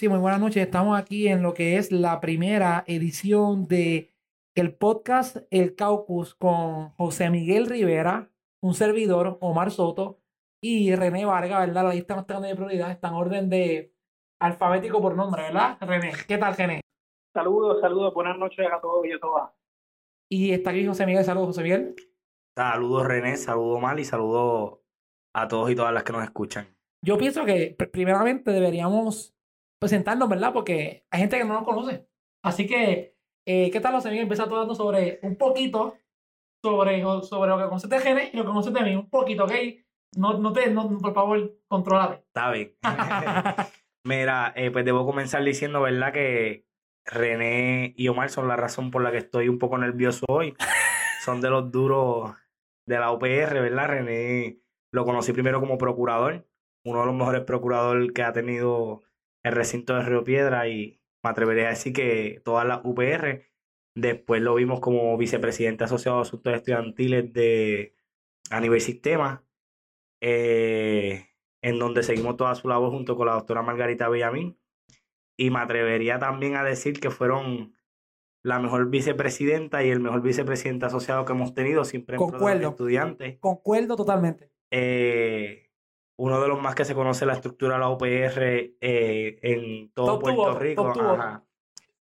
Sí, muy buenas noches. Estamos aquí en lo que es la primera edición de el podcast El Caucus con José Miguel Rivera, un servidor, Omar Soto y René Vargas, ¿verdad? La lista no está de prioridad, está en orden de alfabético por nombre, ¿verdad? René, ¿qué tal, René? Saludos, saludos, buenas noches a todos y a todas. Y está aquí José Miguel, saludos, José Miguel. Saludos, René, saludos, Omar y saludos a todos y todas las que nos escuchan. Yo pienso que primeramente deberíamos presentarnos, ¿verdad? Porque hay gente que no nos conoce. Así que, eh, ¿qué tal, José Miguel? Empieza hablando sobre un poquito sobre, sobre lo que conoces de Gene y lo que conoces de mí. Un poquito, ¿ok? No, no te, no, por favor, controlate. Está bien. Mira, eh, pues debo comenzar diciendo, ¿verdad? Que René y Omar son la razón por la que estoy un poco nervioso hoy. son de los duros de la UPR, ¿verdad? René lo conocí primero como procurador, uno de los mejores procuradores que ha tenido el recinto de Río Piedra y me atrevería a decir que todas las UPR. Después lo vimos como vicepresidente asociado a asuntos estudiantiles de a nivel sistema, eh, en donde seguimos toda su labor junto con la doctora Margarita Bellamín. Y me atrevería también a decir que fueron la mejor vicepresidenta y el mejor vicepresidente asociado que hemos tenido siempre en Concuerdo. estudiantes. Concuerdo totalmente. Eh, uno de los más que se conoce la estructura de la UPR eh, en todo Puerto Rico.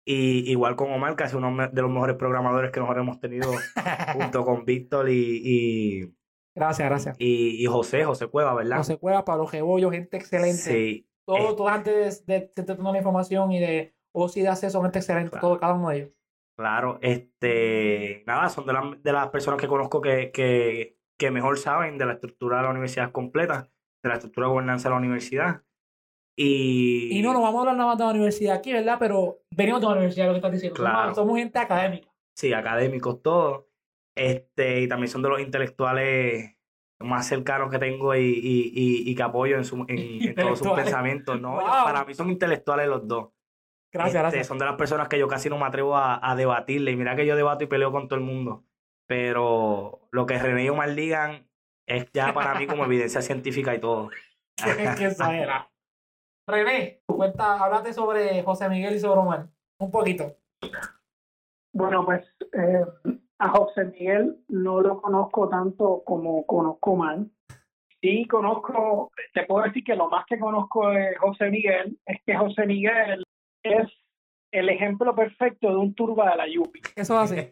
Y igual con Omar, que es uno de los mejores programadores que nosotros hemos tenido junto con Víctor y, Gracias, gracias. Y, José, José Cueva, ¿verdad? José Cueva, Pablo Gebollo, gente excelente. Sí. Todo, todo antes de, de, de, la información y de o si de acceso, gente excelente, todo, cada uno de ellos. Claro, este, nada, son de, de las personas que conozco que, que, que mejor saben de la estructura de la universidad completa de la estructura de gobernanza de la universidad. Y, y no, no vamos a hablar nada más de la universidad aquí, ¿verdad? Pero venimos de la universidad, lo que estás diciendo. Claro. Somos, gente académica. Sí, académicos todos. Este, y también son de los intelectuales más cercanos que tengo y, y, y, que apoyo en, su, en, todos sus pensamientos. ¿no? Para mí son intelectuales los dos. Gracias, este, gracias. Son de las personas que yo casi no me atrevo a, a, debatirle. Y mira que yo debato y peleo con todo el mundo. Pero lo que René y Omar digan, es ya para mí como evidencia científica y todo. que exagera. René, cuenta, háblate sobre José Miguel y sobre Omar. Un poquito. Bueno, pues eh, a José Miguel no lo conozco tanto como conozco Omar. Sí conozco, te puedo decir que lo más que conozco de José Miguel es que José Miguel es el ejemplo perfecto de un turba de la Yupi. Eso hace.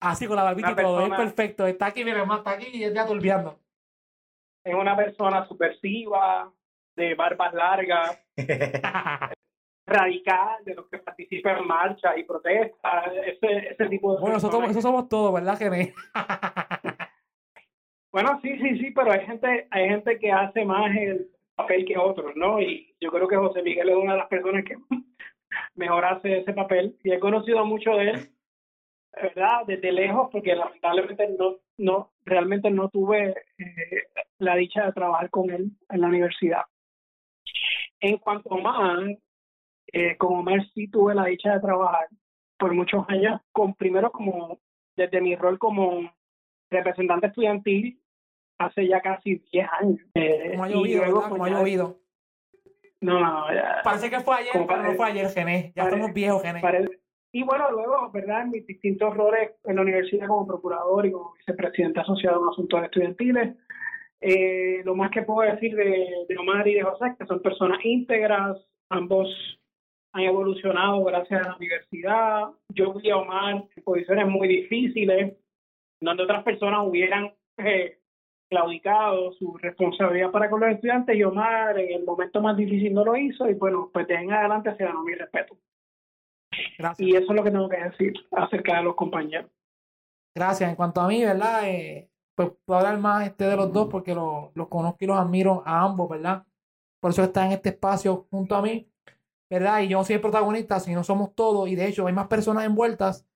Así con la barbita y todo, es perfecto. Está aquí, mira, más está aquí y ya turbiando es una persona subversiva, de barbas largas, radical, de los que participan en marchas y protestas, ese, ese tipo de Bueno, eso, eso somos todos, ¿verdad, Gene? bueno, sí, sí, sí, pero hay gente, hay gente que hace más el papel que otros, ¿no? Y yo creo que José Miguel es una de las personas que mejor hace ese papel y he conocido mucho de él ¿verdad? Desde lejos, porque lamentablemente no, no, realmente no tuve eh, la dicha de trabajar con él en la universidad. En cuanto a Omar, eh, con Omar sí tuve la dicha de trabajar por muchos años, con primero como desde mi rol como representante estudiantil hace ya casi 10 años. Eh, como ha llovido, luego, Como ha llovido. No, no, Parece que fue ayer, pero no fue ayer, Gené. Ya estamos viejos, Gené. Y bueno, luego, ¿verdad? En mis distintos roles en la universidad como procurador y como vicepresidente asociado en asuntos estudiantiles, eh, lo más que puedo decir de, de Omar y de José que son personas íntegras, ambos han evolucionado gracias a la universidad. Yo vi a Omar en posiciones muy difíciles, donde otras personas hubieran eh, claudicado su responsabilidad para con los estudiantes y Omar en el momento más difícil no lo hizo y bueno, pues de en adelante se ganó mi respeto. Y eso es lo que tengo que decir acerca de los compañeros. Gracias. En cuanto a mí, ¿verdad? Eh, pues puedo hablar más este de los dos porque los conozco y los admiro a ambos, ¿verdad? Por eso está en este espacio junto a mí, ¿verdad? Y yo no soy el protagonista, si no somos todos, y de hecho hay más personas envueltas.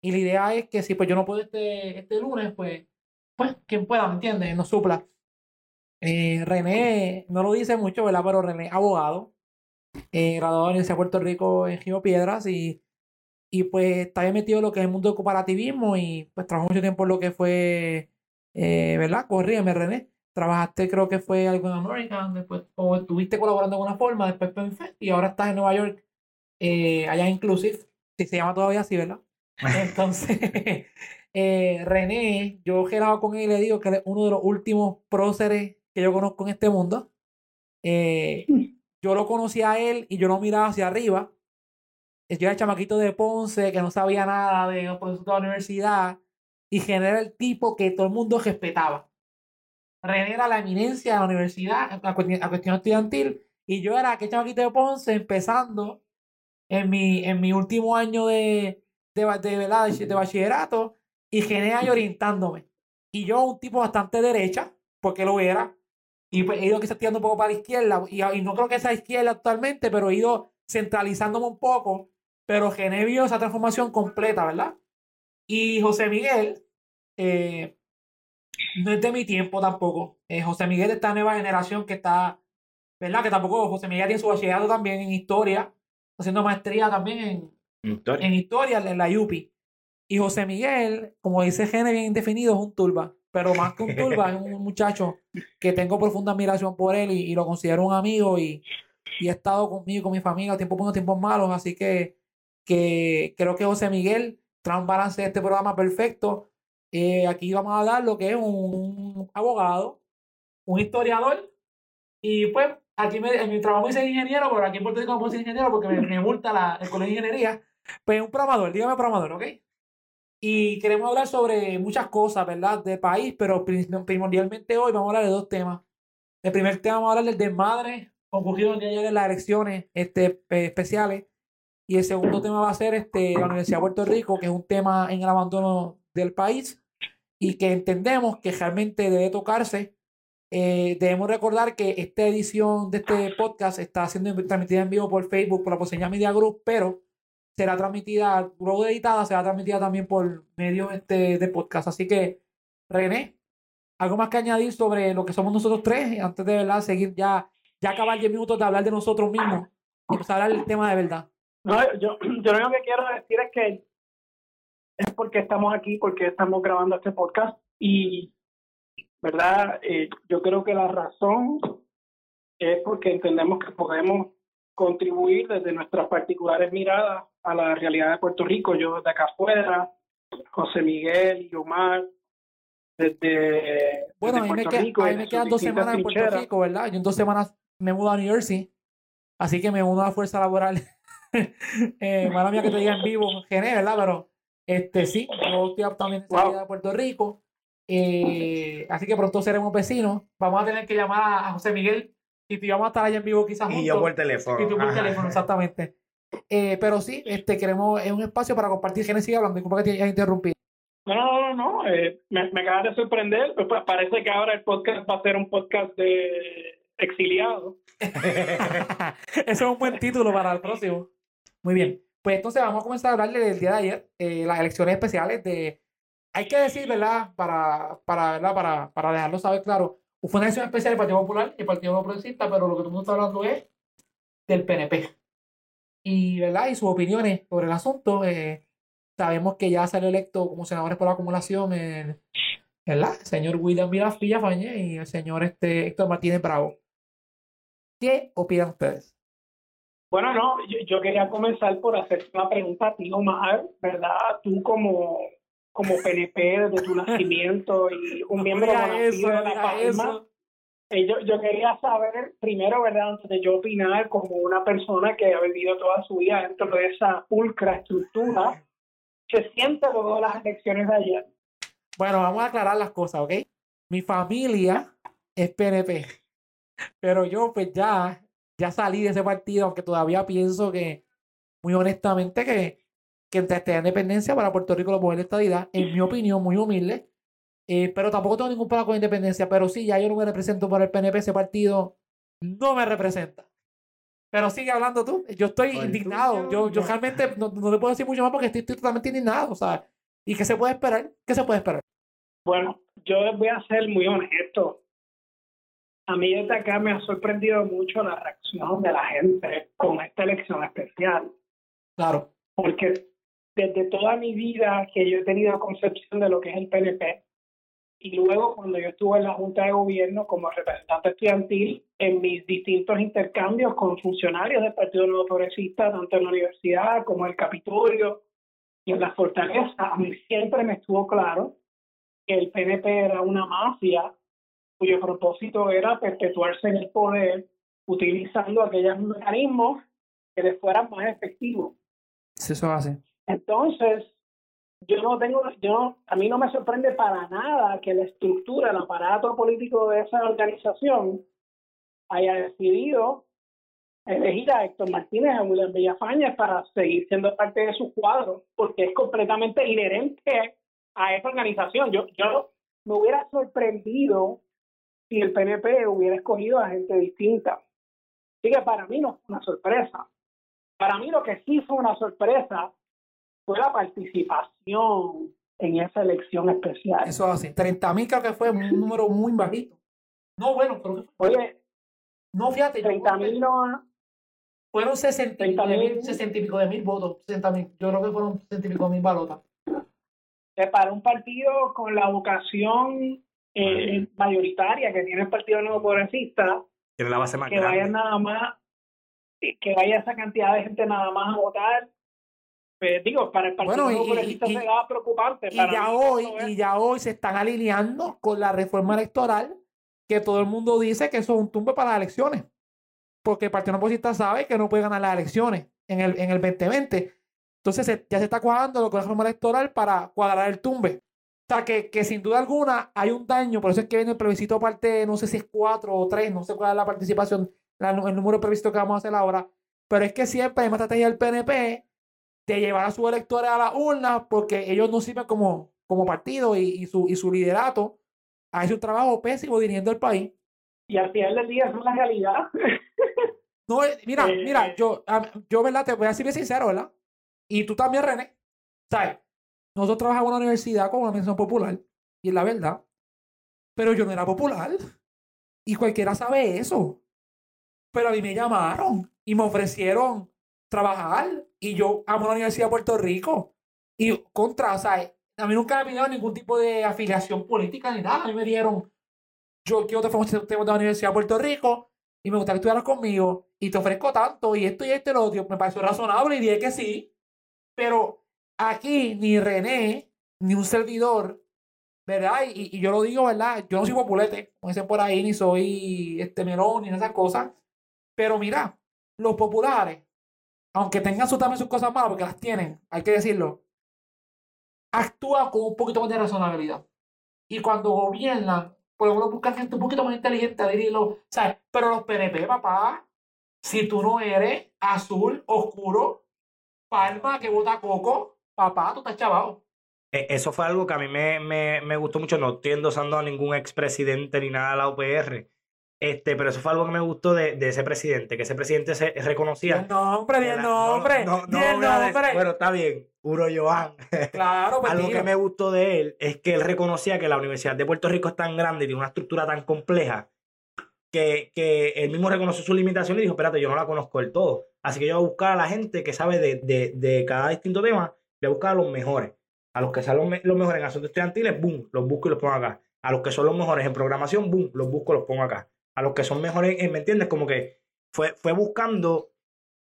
Y la idea es que si pues yo no puedo este, este lunes, pues, pues quien pueda, ¿me entiendes? Nos supla. Eh, René no lo dice mucho, ¿verdad? Pero René, abogado, eh, graduado de la Universidad de Puerto Rico en Gio Piedras y, y pues está bien metido en lo que es el mundo del cooperativismo y pues trabajó mucho tiempo en lo que fue, eh, ¿verdad? Corrígeme, René. Trabajaste, creo que fue algo en American, después, o estuviste colaborando de alguna forma, después en y ahora estás en Nueva York eh, allá Inclusive, si se llama todavía así, ¿verdad? Entonces, eh, René, yo he gelado con él y le digo que es uno de los últimos próceres que yo conozco en este mundo. Eh, yo lo conocí a él y yo lo miraba hacia arriba. Yo era chamaquito de Ponce que no sabía nada de de la universidad y genera el tipo que todo el mundo respetaba. René era la eminencia de la universidad a cuestión, estudiantil y yo era aquel chamaquito de Ponce empezando en mi, en mi último año de, de, de, de bachillerato y Gené ahí orientándome. Y yo, un tipo bastante derecha, porque lo era, y pues, he ido quizás tirando un poco para la izquierda, y, y, no creo que sea izquierda actualmente, pero he ido centralizándome un poco, pero Gené vio esa transformación completa, ¿verdad? Y José Miguel, eh, no es de mi tiempo tampoco. Eh, José Miguel de esta nueva generación que está, ¿verdad? Que tampoco José Miguel tiene su bachillerato también en historia, haciendo maestría también en, en historia en la UPI. Y José Miguel, como dice Gene bien definido, es un turba. Pero más que un turba, es un muchacho que tengo profunda admiración por él y, lo considero un amigo y, y, ha estado conmigo, con mi familia, tiempo buenos, tiempos malos. Así que, que creo que José Miguel trae un balance de este programa perfecto. Eh, aquí vamos a hablar lo que es un, abogado, un historiador. Y pues, aquí me, en mi trabajo hice ingeniero, pero aquí en Puerto Rico no puedo ser ingeniero porque me, me multa la, el colegio de ingeniería. Pues un programador, dígame programador, ¿ok? Y queremos hablar sobre muchas cosas, ¿verdad? De país, pero primordialmente hoy vamos a hablar de dos temas. El primer tema vamos a hablar del desmadre ocurrido el día de ayer en las elecciones este, especiales. Y el segundo tema va a ser este, la Universidad de Puerto Rico, que es un tema en el abandono del país y que entendemos que realmente debe tocarse. Eh, debemos recordar que esta edición de este podcast está siendo transmitida en vivo por Facebook, por la Poseña Media Group, pero será transmitida, luego de editada, será transmitida también por medio este, de podcast. Así que, René, ¿algo más que añadir sobre lo que somos nosotros tres? Antes de verdad seguir ya, ya acabar 10 minutos de hablar de nosotros mismos y empezar a hablar del tema de verdad. No, yo, yo lo único que quiero decir es que es porque estamos aquí, porque estamos grabando este podcast y, ¿verdad? Eh, yo creo que la razón es porque entendemos que podemos contribuir desde nuestras particulares miradas a la realidad de Puerto Rico. Yo de acá afuera, José Miguel y Omar, desde, bueno, a mí, me, Rico, a mí me quedan dos semanas en Puerto Rico, ¿verdad? Yo en dos semanas me mudo a New Jersey, así que me uno a la fuerza laboral. eh, mala mía que te diga en vivo, gené, ¿verdad? Pero este sí, yo estoy también en wow. de Puerto Rico. Eh, así que pronto seremos vecinos. Vamos a tener que llamar a José Miguel y te vamos a estar allá en vivo quizás juntos. Y yo por teléfono. Y tú por teléfono, exactamente. Eh, pero sí, este, queremos, es un espacio para compartir. ¿Quién sigue hablando? Disculpa que te haya interrumpido. No, no, no, eh, me, me acabas de sorprender. Pues, pues, parece que ahora el podcast va a ser un podcast de exiliado. Eso es un buen título para el próximo. Muy bien. Pues entonces vamos a comenzar a hablarle del día de ayer, eh, las elecciones especiales de... Hay que decir, ¿verdad? Para, para, ¿verdad? para, para dejarlo saber claro, fue una elección especial del Partido Popular y el Partido No Progresista, pero lo que todo el mundo está hablando es del PNP y, ¿verdad? y sus opiniones sobre el asunto. Eh, sabemos que ya salió electo como senadores por la acumulación el, el señor William Villafañe y el señor este, Héctor Martínez Bravo. ¿Qué opinan ustedes? Bueno, no, yo, quería comenzar por hacer una pregunta a ti, Omar, ¿verdad? Tú como, como PNP desde tu nacimiento y un miembro de la Palma, eh, yo, yo quería saber, primero, ¿verdad? Antes de yo opinar, como una persona que ha vivido toda su vida dentro de esa pulcra estructura, se siente luego las elecciones de ayer. Bueno, vamos a aclarar las cosas, ¿ok? Mi familia es PNP, pero yo pues ya, ya salí de ese partido, aunque todavía pienso que, muy honestamente, que, que entre esta independencia para Puerto Rico lo puede estadidad, en mi opinión, muy humilde, eh, pero tampoco tengo ningún problema con independencia. Pero sí, ya yo no me represento por el PNP, ese partido no me representa. Pero sigue hablando tú. Yo estoy indignado. Yo, yo realmente no, no, te puedo decir mucho más porque estoy, totalmente indignado. O sea, ¿y qué se puede esperar? ¿Qué se puede esperar? Bueno, yo voy a ser muy honesto. A mí desde acá me ha sorprendido mucho la reacción de la gente con esta elección especial. Claro. Porque desde toda mi vida que yo he tenido concepción de lo que es el PNP, y luego cuando yo estuve en la Junta de Gobierno como representante estudiantil en mis distintos intercambios con funcionarios del Partido Nuevo Progresista, tanto en la universidad como en el Capitolio y en la Fortaleza, a mí siempre me estuvo claro que el PNP era una mafia cuyo propósito era perpetuarse en el poder utilizando aquellos mecanismos que les fueran más efectivos. Eso hace. Entonces, yo no tengo, yo, a mí no me sorprende para nada que la estructura, el aparato político de esa organización haya decidido elegir a Héctor Martínez a William Villafaña para seguir siendo parte de su cuadro, porque es completamente inherente a esa organización. Yo, yo me hubiera sorprendido si el PNP hubiera escogido a gente distinta. Así que para mí no fue una sorpresa. Para mí lo que sí fue una sorpresa fue la participación en esa elección especial. Eso hace. 30 mil creo que fue un número muy bajito. No, bueno, pero Oye, no, fíjate. 30 mil no. Fueron 60 y pico de mil votos. 60 mil. Yo creo que fueron 60 y pico de mil balotas. Para un partido con la vocación eh, mayoritaria que tiene el Partido Nuevo Progresista, tiene la base más que vaya nada más, que vaya esa cantidad de gente nada más a votar, pues, digo, para el Partido Nuevo Progresista será preocupante. Y ya, hoy, y ya hoy se están alineando con la reforma electoral, que todo el mundo dice que eso es un tumbe para las elecciones. Porque el Partido Nuevo Progresista sabe que no puede ganar las elecciones en el, en el 2020. Entonces ya se está cuadrando lo con la reforma electoral para cuadrar el tumbe. O sea, que, que, sin duda alguna hay un daño, por eso es que viene el plebiscito parte, no sé si es cuatro o tres, no sé cuál es la participación, el número de plebiscito que vamos a hacer ahora, pero es que siempre hay una estrategia del PNP de llevar a sus electores a la urna porque ellos no sirven como, como partido y, y, su, y su liderato hace un trabajo pésimo dirigiendo el país. Y al final del día es una realidad. no, eh, mira, eh, mira, yo, yo, ¿verdad? Te voy a decir sincero, ¿verdad? Y tú también, René. ¿Sabes? Nosotros trabajamos en una universidad con una mención popular, y es la verdad. Pero yo no era popular. Y cualquiera sabe eso. Pero a mí me llamaron y me ofrecieron trabajar. Y yo amo la Universidad de Puerto Rico. Y contra, o sea, a mí nunca me pidieron ningún tipo de afiliación política ni nada. A mí me dieron, yo quiero te ofrecer de la Universidad de Puerto Rico y me gustaría que estuvieras conmigo y te ofrezco tanto y esto y esto y lo otro. Me pareció razonable y dije que sí. Pero aquí ni René, ni un servidor, ¿verdad? Y, yo lo digo, ¿verdad? Yo no soy populete, como dicen por ahí, ni soy este melón, ni esas cosas. Pero mira, los populares, aunque tengan su, sus cosas malas, porque las tienen, hay que decirlo, actúan con un poquito más de razonabilidad. Y cuando gobiernan, por lo menos buscan gente un poquito más inteligente. ¿sabes? Pero los PNP, papá, si tú no eres azul, oscuro, palma que vota coco, papá, tú estás chavado. E, eso fue algo que a mí me, me, me gustó mucho. No estoy endosando a ningún expresidente ni nada de la UPR. Este, pero eso fue algo que me gustó de, de ese presidente, que ese presidente se reconocía. No, hombre, bien, no, hombre. No, no, Bueno, está bien, Uro Joan. Claro, pues Algo que me gustó de él es que él reconocía que la Universidad de Puerto Rico es tan grande y tiene una estructura tan compleja que, que él mismo reconoció su limitación y dijo: Espérate, yo no la conozco del todo. Así que yo voy a buscar a la gente que sabe de, de, de cada distinto tema voy a buscar a los mejores. A los que sean los, mejores en asuntos estudiantiles, boom, los busco y los pongo acá. A los que son los mejores en programación, boom, los busco y los pongo acá. A los que son mejores, ¿me entiendes? Como que fue, fue buscando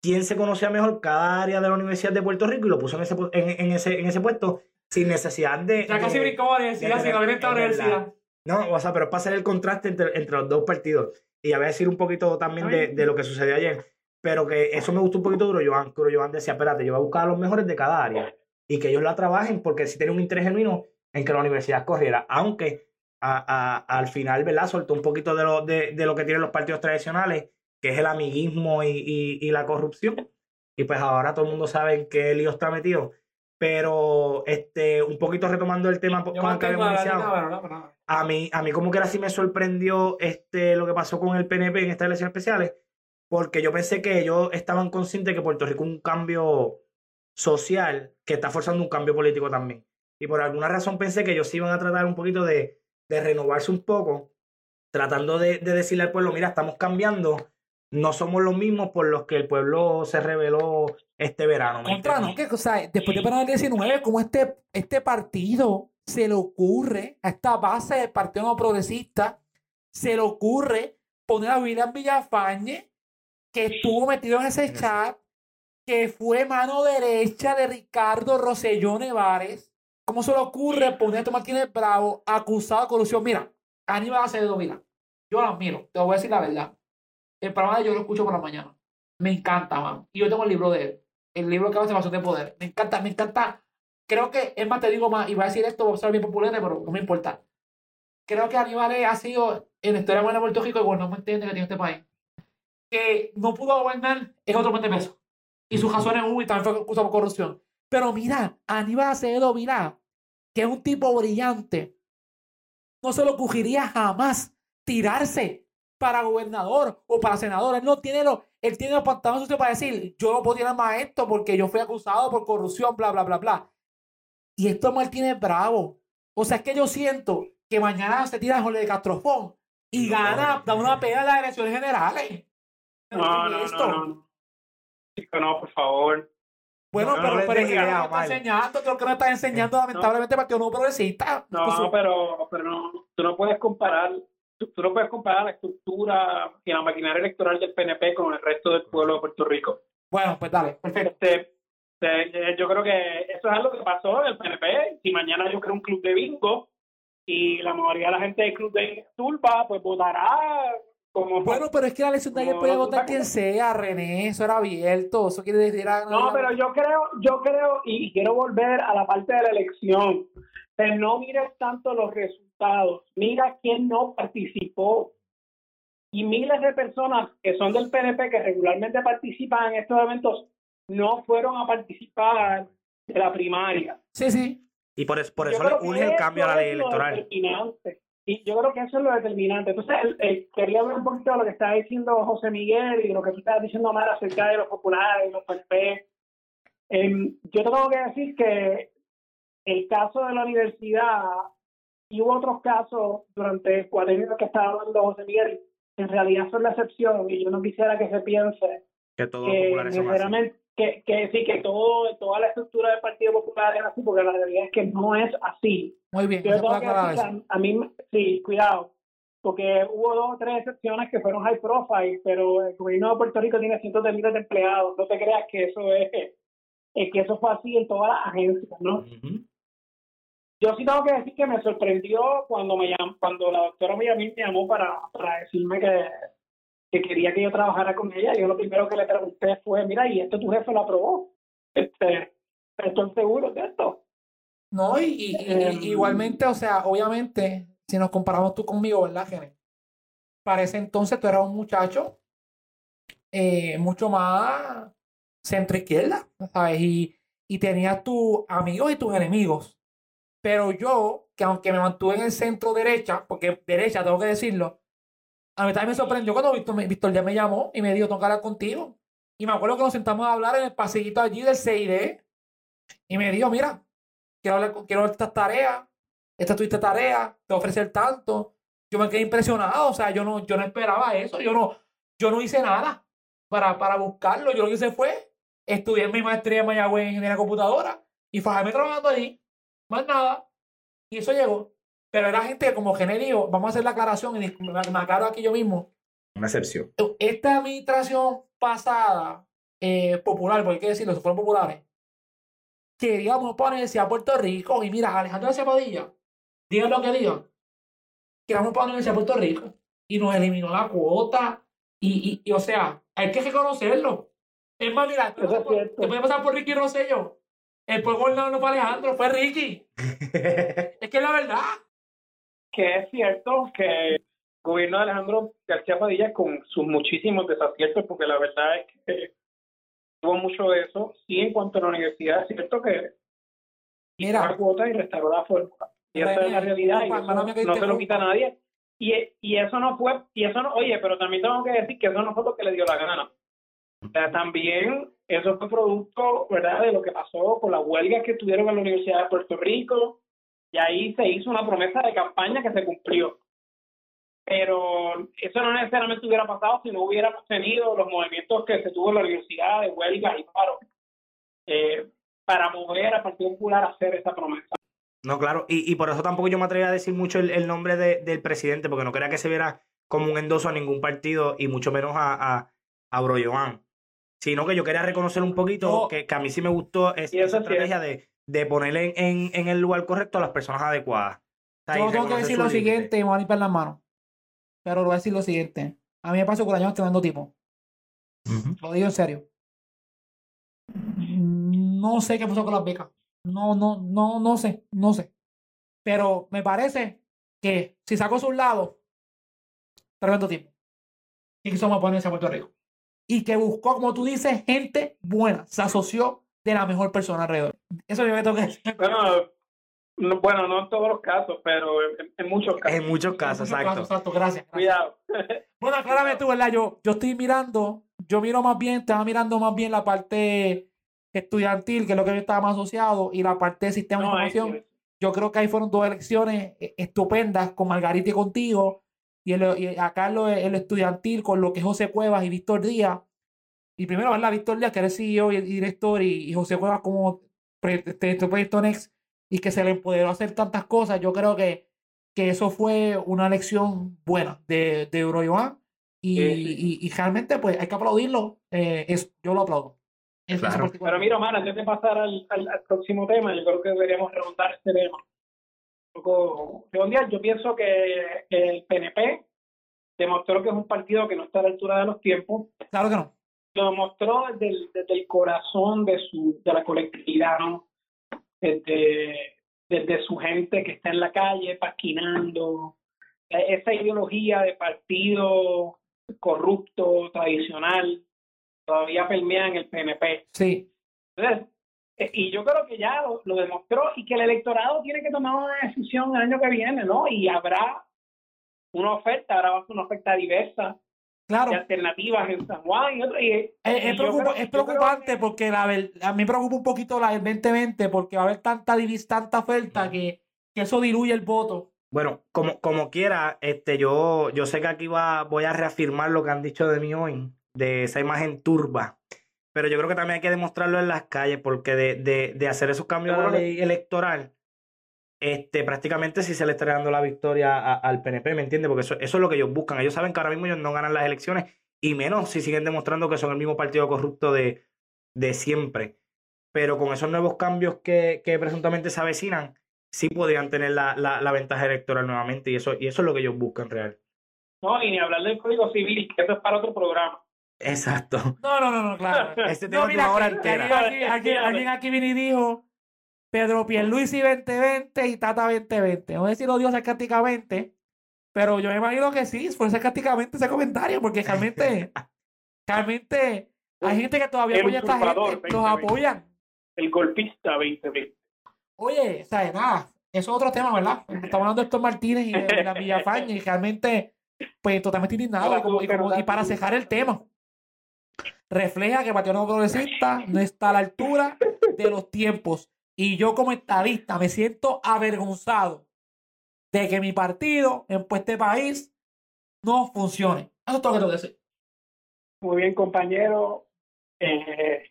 quién se conocía mejor cada área de la Universidad de Puerto Rico y lo puso en ese, en, ese, en ese puesto sin necesidad de. Ya casi brincó a universidad, sin haber la universidad. No, o sea, pero es para hacer el contraste entre, entre los dos partidos. Y a decir un poquito también de, de, lo que sucedió ayer. Pero que eso me gustó un poquito duro, Joan. Pero Joan decía, espérate, yo voy a buscar a los mejores de cada área y que ellos la trabajen porque si tienen un interés genuino en que la universidad corriera, aunque a, a, al final, ¿verdad? Soltó un poquito de lo, de, de, lo que tienen los partidos tradicionales, que es el amiguismo y, y, y, la corrupción. Y pues ahora todo el mundo sabe en qué lío está metido. Pero este, un poquito retomando el tema con el que habíamos iniciado, a mí, a mí como que era así me sorprendió este, lo que pasó con el PNP en estas elecciones especiales, porque yo pensé que ellos estaban conscientes de que Puerto Rico un cambio social que está forzando un cambio político también. Y por alguna razón pensé que ellos iban a tratar un poquito de, de renovarse un poco, tratando de, de, decirle al pueblo, mira, estamos cambiando, no somos los mismos por los que el pueblo se reveló este verano. Contra, ¿no? Que, o sea, después de verano del 19, como este, este partido se le ocurre a esta base del Partido No Progresista, se le ocurre poner a William Villafañe, que estuvo metido en ese chat, que fue mano derecha de Ricardo Rosselló Nevares. ¿Cómo se le ocurre poner a Tomás Martínez Bravo acusado de corrupción? Mira, Aníbal Acevedo, mira, yo lo admiro, te voy a decir la verdad. El programa de yo lo escucho por la mañana. Me encanta, man. Y yo tengo el libro de él. El libro que habla de de poder. Me encanta, me encanta. Creo que, es más, te digo más, y voy a decir esto, va a ser bien popular, pero no me importa. Creo que Aníbal ha sido, en la historia buena de Puerto Rico, y no me entiende que tiene este país, que no pudo gobernar es otro de peso. Y sus razones hubo y también fue acusado por corrupción. Pero mira, Aníbal Acevedo Vilá, que es un tipo brillante, no se le ocurriría jamás tirarse para gobernador o para senador. Él no tiene los, él tiene los pantalones para decir, yo no puedo tirar más esto porque yo fui acusado por corrupción, bla, bla, bla, bla. Y esto Martínez Bravo. O sea, es que yo siento que mañana se tira Jorge de Castrofón y gana, da una pega en las elecciones generales. No, no, no, no. no, por favor. Bueno, pero, pero es no está enseñando, creo que no está enseñando lamentablemente que uno progresista. No, pero, pero no, tú no puedes comparar, tú, no puedes comparar la estructura y la maquinaria electoral del PNP con el resto del pueblo de Puerto Rico. Bueno, pues dale, perfecto. Este, este, yo creo que eso es algo que pasó en el PNP. Si mañana yo creo un club de bingo y la mayoría de la gente del club de Tulpa, pues votará bueno, pero es que la elección de ayer podía votar quien sea, René, eso era abierto, eso quiere decir... no, pero yo creo, yo creo, y, quiero volver a la parte de la elección, pero no mires tanto los resultados, mira quién no participó. Y miles de personas que son del PNP que regularmente participan en estos eventos no fueron a participar de la primaria. Sí, sí. Y por, eso, por eso le urge el cambio a la ley electoral. Y yo creo que eso es lo determinante. Entonces, quería hablar un poquito de lo que estaba diciendo José Miguel y lo que tú estabas diciendo, Amar, acerca de los populares los PNP. Em, yo tengo que decir que el caso de la universidad y hubo otros casos durante el cuadrino que estaba hablando José Miguel, en realidad son la excepción y yo no quisiera que se piense que todos los populares son que, que sí, que todo, toda la estructura del Partido Popular es así, porque la realidad es que no es así. Muy bien, a, mí, sí, cuidado, porque hubo dos o tres excepciones que fueron high profile, pero el gobierno de Puerto Rico tiene cientos de miles de empleados, no te creas que eso es, es que eso fue así en todas las agencias, ¿no? Yo sí tengo que decir que me sorprendió cuando me llamó, cuando la doctora Villamil me llamó para, para decirme que que quería que yo trabajara con ella. Yo lo primero que le pregunté fue, mira, ¿y esto tu jefe lo aprobó? Este, ¿Estoy seguro de esto? No, y, em, igualmente, o sea, obviamente, si nos comparamos tú conmigo, ¿verdad, Gene? Para ese entonces tú eras un muchacho eh, mucho más centro izquierda, ¿sabes? Y, y tenías tus amigos y tus enemigos. Pero yo, que aunque me mantuve en el centro derecha, porque derecha tengo que decirlo, a mí también me sorprendió cuando Víctor, ya me llamó y me dijo, tengo que hablar contigo. Y me acuerdo que nos sentamos a hablar en el pasillito allí del CID. Y me dijo, mira, quiero hablar, quiero estas tareas, esta tuviste tarea, te voy a ofrecer tanto. Yo me quedé impresionado, o sea, yo no, yo no esperaba eso, yo no, yo no hice nada para, para buscarlo. Yo lo que hice fue estudiar mi maestría en Mayagüez en ingeniería computadora y fajarme trabajando allí. Más nada. Y eso llegó. Pero era gente como genérico, vamos a hacer la aclaración y me, aclaro aquí yo mismo. Una excepción. Esta administración pasada, eh, popular, porque hay que decirlo, fueron populares, queríamos ponerse a Puerto Rico y mira, Alejandro de Cepadilla, digan lo que digan, queríamos ponerse a Puerto Rico y nos eliminó la cuota y, y, o sea, hay que reconocerlo. Es más, mira, te puede pasar por Ricky Rosselló. El pueblo no fue Alejandro, fue Ricky. es que es la verdad que es cierto que el gobierno de Alejandro García Padilla, con sus muchísimos desaciertos, porque la verdad es que tuvo mucho de eso, sí en cuanto a la universidad, es cierto que Mira, la cuota y restauró la fórmula. Y esa es la realidad, y no se lo quita nadie. Y, y eso no fue, y eso no, oye, pero también tengo que decir que eso no fue lo que le dio la gana. O sea, también eso fue producto, ¿verdad?, de lo que pasó con las huelgas que tuvieron en la Universidad de Puerto Rico, y ahí se hizo una promesa de campaña que se cumplió. Pero eso no necesariamente hubiera pasado si no hubiéramos tenido los movimientos que se tuvo en la universidad de huelgas y paro eh, para mover al Partido Popular a hacer esa promesa. No, claro. Y, y por eso tampoco yo me atreví a decir mucho el, el nombre de- del presidente, porque no quería que se viera como un endoso a ningún partido y mucho menos a, a, a Bro Joan. Sino que yo quería reconocer un poquito No. que, que a mí sí me gustó es- esa sí estrategia de, de ponerle en, en, en el lugar correcto a las personas adecuadas. O sea, y Yo tengo que decir lo límite. siguiente y me voy a limpiar las manos. Pero lo voy a decir lo siguiente. A mí me pasó que el año es tremendo tipo. Lo digo en serio. No sé qué pasó con las becas. No, no, no, no sé, no sé. Pero me parece que si sacó su lado, tremendo tipo. Y quiso ponerse a Puerto Rico. Y que buscó, como tú dices, gente buena. Se asoció de la mejor persona alrededor. Eso yo me tengo que decir. Bueno, no, bueno, no en todos los casos, pero en, en muchos casos. En muchos casos, En muchos exacto. exacto, gracias. gracias. Cuidado. Bueno, aclárame tú, ¿verdad? Yo, yo estoy mirando, yo miro más bien, estaba mirando más bien la parte estudiantil, que es lo que yo estaba más asociado, y la parte de sistema de No, información. Yo creo que ahí fueron dos elecciones eh, estupendas con Margarita y contigo, y, el, y acá lo, lo estudiantil con lo que es José Cuevas y Víctor Díaz. Y primero, ¿verdad? Víctor Díaz, que era el CEO y, y director, y, y José Cuevas como este, este proyecto Next, y que se le empoderó a hacer tantas cosas. Yo creo que, que eso fue una elección buena de, de Euroyoan. Y, Sí, sí. y, y realmente, pues hay que aplaudirlo. eh, es, yo lo aplaudo. Es- Claro. Pero mira, Omar, antes de pasar al, al, al próximo tema, yo creo que deberíamos remontar este tema. Un poco redondear. Yo pienso que el PNP demostró que es un partido que no está a la altura de los tiempos. Claro que no. Lo demostró desde el, desde el corazón de su de la colectividad, ¿no? Desde, desde su gente que está en la calle pasquinando. Eh, Esa ideología de partido corrupto, tradicional, todavía permea en el PNP. Sí. Entonces, eh, y yo creo que ya lo, lo demostró y que el electorado tiene que tomar una decisión el año que viene, ¿no? Y habrá una oferta, habrá una oferta diversa Claro. de alternativas en San Juan y otro. Y, Es, preocupa- creo- preocupante que- porque la a mí me preocupa un poquito la del 2020 porque va a haber tanta divis, tanta oferta que, que eso diluye el voto. Bueno, como, como quiera, este, yo, yo sé que aquí va, voy a reafirmar lo que han dicho de mí hoy, de esa imagen turba. Pero yo creo que también hay que demostrarlo en las calles, porque de, de, de hacer esos cambios ley electoral, este, prácticamente sí se le está dando la victoria a- al PNP, ¿me entiendes? Porque eso, eso es lo que ellos buscan. Ellos saben que ahora mismo ellos no ganan las elecciones, y menos si siguen demostrando que son el mismo partido corrupto de, de siempre. Pero con esos nuevos cambios que, que presuntamente se avecinan, sí podrían tener la, la, la ventaja electoral nuevamente, y eso, y eso es lo que ellos buscan real. No, y ni hablar del Código Civil, que eso es para otro programa. Exacto. No, no, no, no, claro. Este No, tema es de una hora entera. alguien, aquí, aquí- alguien aquí vino y dijo Pedro Pierluisi 2020 y Tata 2020. No sé si lo dio sarcásticamente, pero yo me imagino que sí, fue sarcásticamente ese comentario, porque realmente, realmente hay gente que todavía apoya a esta gente, los 2020. apoyan. El golpista 2020. Oye, o sea, nada, eso es otro tema, ¿verdad? Estamos hablando de Héctor Martínez y de, de la Villafaña y realmente, pues totalmente indignado. Y, como- y como- y para cejar el tema, refleja que Partido Nuevo Progresista no está a la altura de los tiempos. Y yo como estadista me siento avergonzado de que mi partido en pues, este país no funcione. Eso es todo lo que tengo que decir. Muy bien, compañero. Eh,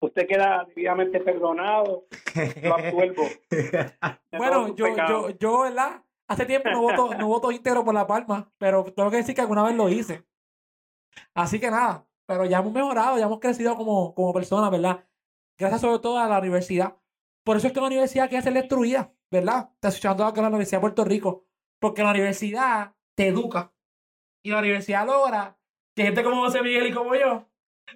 usted queda debidamente perdonado. Lo absuelvo. Bueno, yo, yo, yo, ¿verdad? Hace tiempo no voto, no voto íntegro por La Palma, pero tengo que decir que alguna vez lo hice. Así que nada, pero ya hemos mejorado, ya hemos crecido como, como personas, ¿verdad? Gracias sobre todo a la universidad. Por eso es que la universidad quiere ser destruida, ¿verdad? Está escuchando acá la Universidad de Puerto Rico. Porque la universidad te educa. Y la universidad logra que gente como José Miguel y como yo,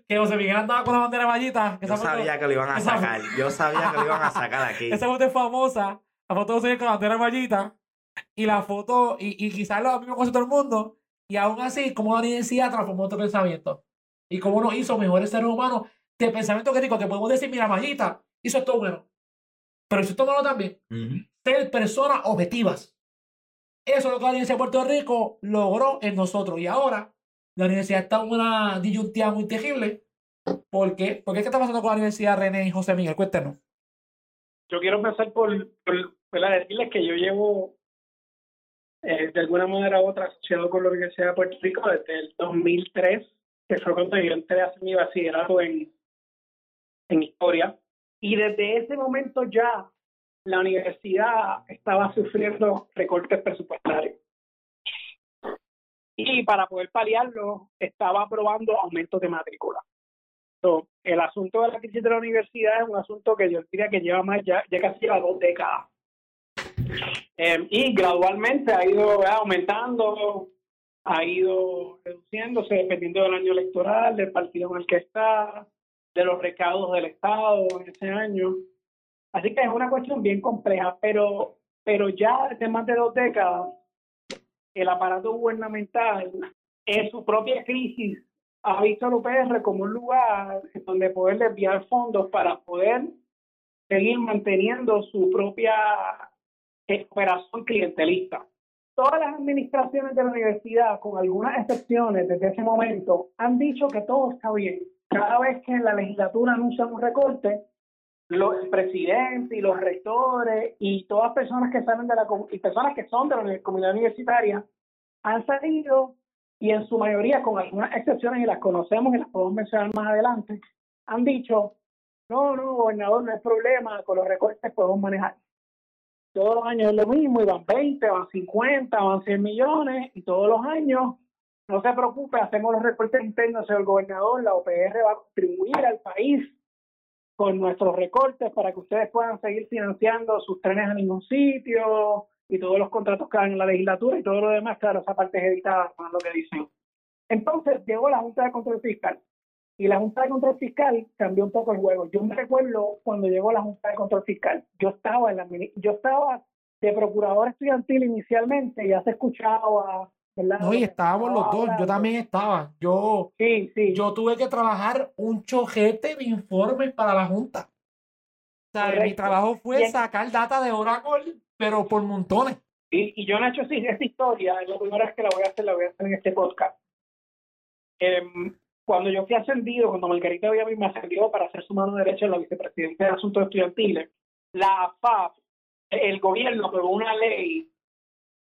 que José Miguel andaba con la bandera mallita, Yo foto- sabía que lo iban a sacar. Yo sabía que lo iban a sacar aquí. esa foto es famosa. La foto de José Miguel con la bandera mallita. Y la foto, y, y quizás lo mismo con todo el mundo. Y aún así, como la universidad transformó nuestro pensamiento. Y cómo nos hizo mejores seres humanos de pensamiento crítico que podemos decir, mira, mallita, hizo esto bueno. Pero esto malo también. Ser personas objetivas. Eso es lo que la Universidad de Puerto Rico logró en nosotros. Y ahora la universidad está en una disyuntiva muy terrible. ¿Por qué? ¿Por qué? ¿Qué está pasando con la universidad René y José Miguel? Cuéntenos. Yo quiero empezar por, por ¿verdad? decirles que yo llevo eh, de alguna manera u otra asociado con la Universidad de Puerto Rico desde el 2003, que fue cuando yo entré a hacer mi bachillerato en, en historia. Y desde ese momento ya la universidad estaba sufriendo recortes presupuestarios. Y para poder paliarlo, estaba aprobando aumentos de matrícula. el asunto de la crisis de la universidad es un asunto que yo diría que lleva más, ya, ya casi a dos décadas. Eh, y gradualmente ha ido aumentando, ha ido reduciéndose dependiendo del año electoral, del partido en el que está, de los recaudos del Estado en ese año. Así que es una cuestión bien compleja, pero, pero ya desde más de dos décadas, el aparato gubernamental en su propia crisis ha visto al UPR como un lugar donde poder desviar fondos para poder seguir manteniendo su propia operación clientelista. Todas las administraciones de la universidad, con algunas excepciones desde ese momento, han dicho que todo está bien. Cada vez que la legislatura anuncian un recorte, los, el presidente y los rectores y todas las personas que salen de la y personas que son de la comunidad universitaria han salido y en su mayoría, con algunas excepciones y las conocemos y las podemos mencionar más adelante, han dicho, no, no, gobernador, no hay problema, con los recortes podemos manejar. Todos los años es lo mismo, y van 20, van 50, van 100 millones, y todos los años, no se preocupe, hacemos los recortes internos, señor gobernador, la OPR va a contribuir al país con nuestros recortes para que ustedes puedan seguir financiando sus trenes a ningún sitio y todos los contratos que dan en la legislatura y todo lo demás, claro, esa parte es editada con lo que dicen. Entonces llegó la Junta de Control Fiscal y la Junta de Control Fiscal cambió un poco el juego. Yo me recuerdo cuando llegó la Junta de Control Fiscal, yo estaba en la yo estaba de procurador estudiantil inicialmente, ya se escuchaba no, y estábamos los dos, yo también estaba. Yo, sí, sí. yo tuve que trabajar un chojete de informes para la Junta. O sea, mi trabajo fue sacar data de Oracle, pero por montones. Y, y yo hecho así, esta historia, la primera vez que la voy a hacer, la voy a hacer en este podcast. Em, cuando yo fui ascendido, cuando Margarita había me ascendido para ser su mano derecha en la vicepresidencia de Asuntos Estudiantiles, la FAP, el gobierno aprobó una ley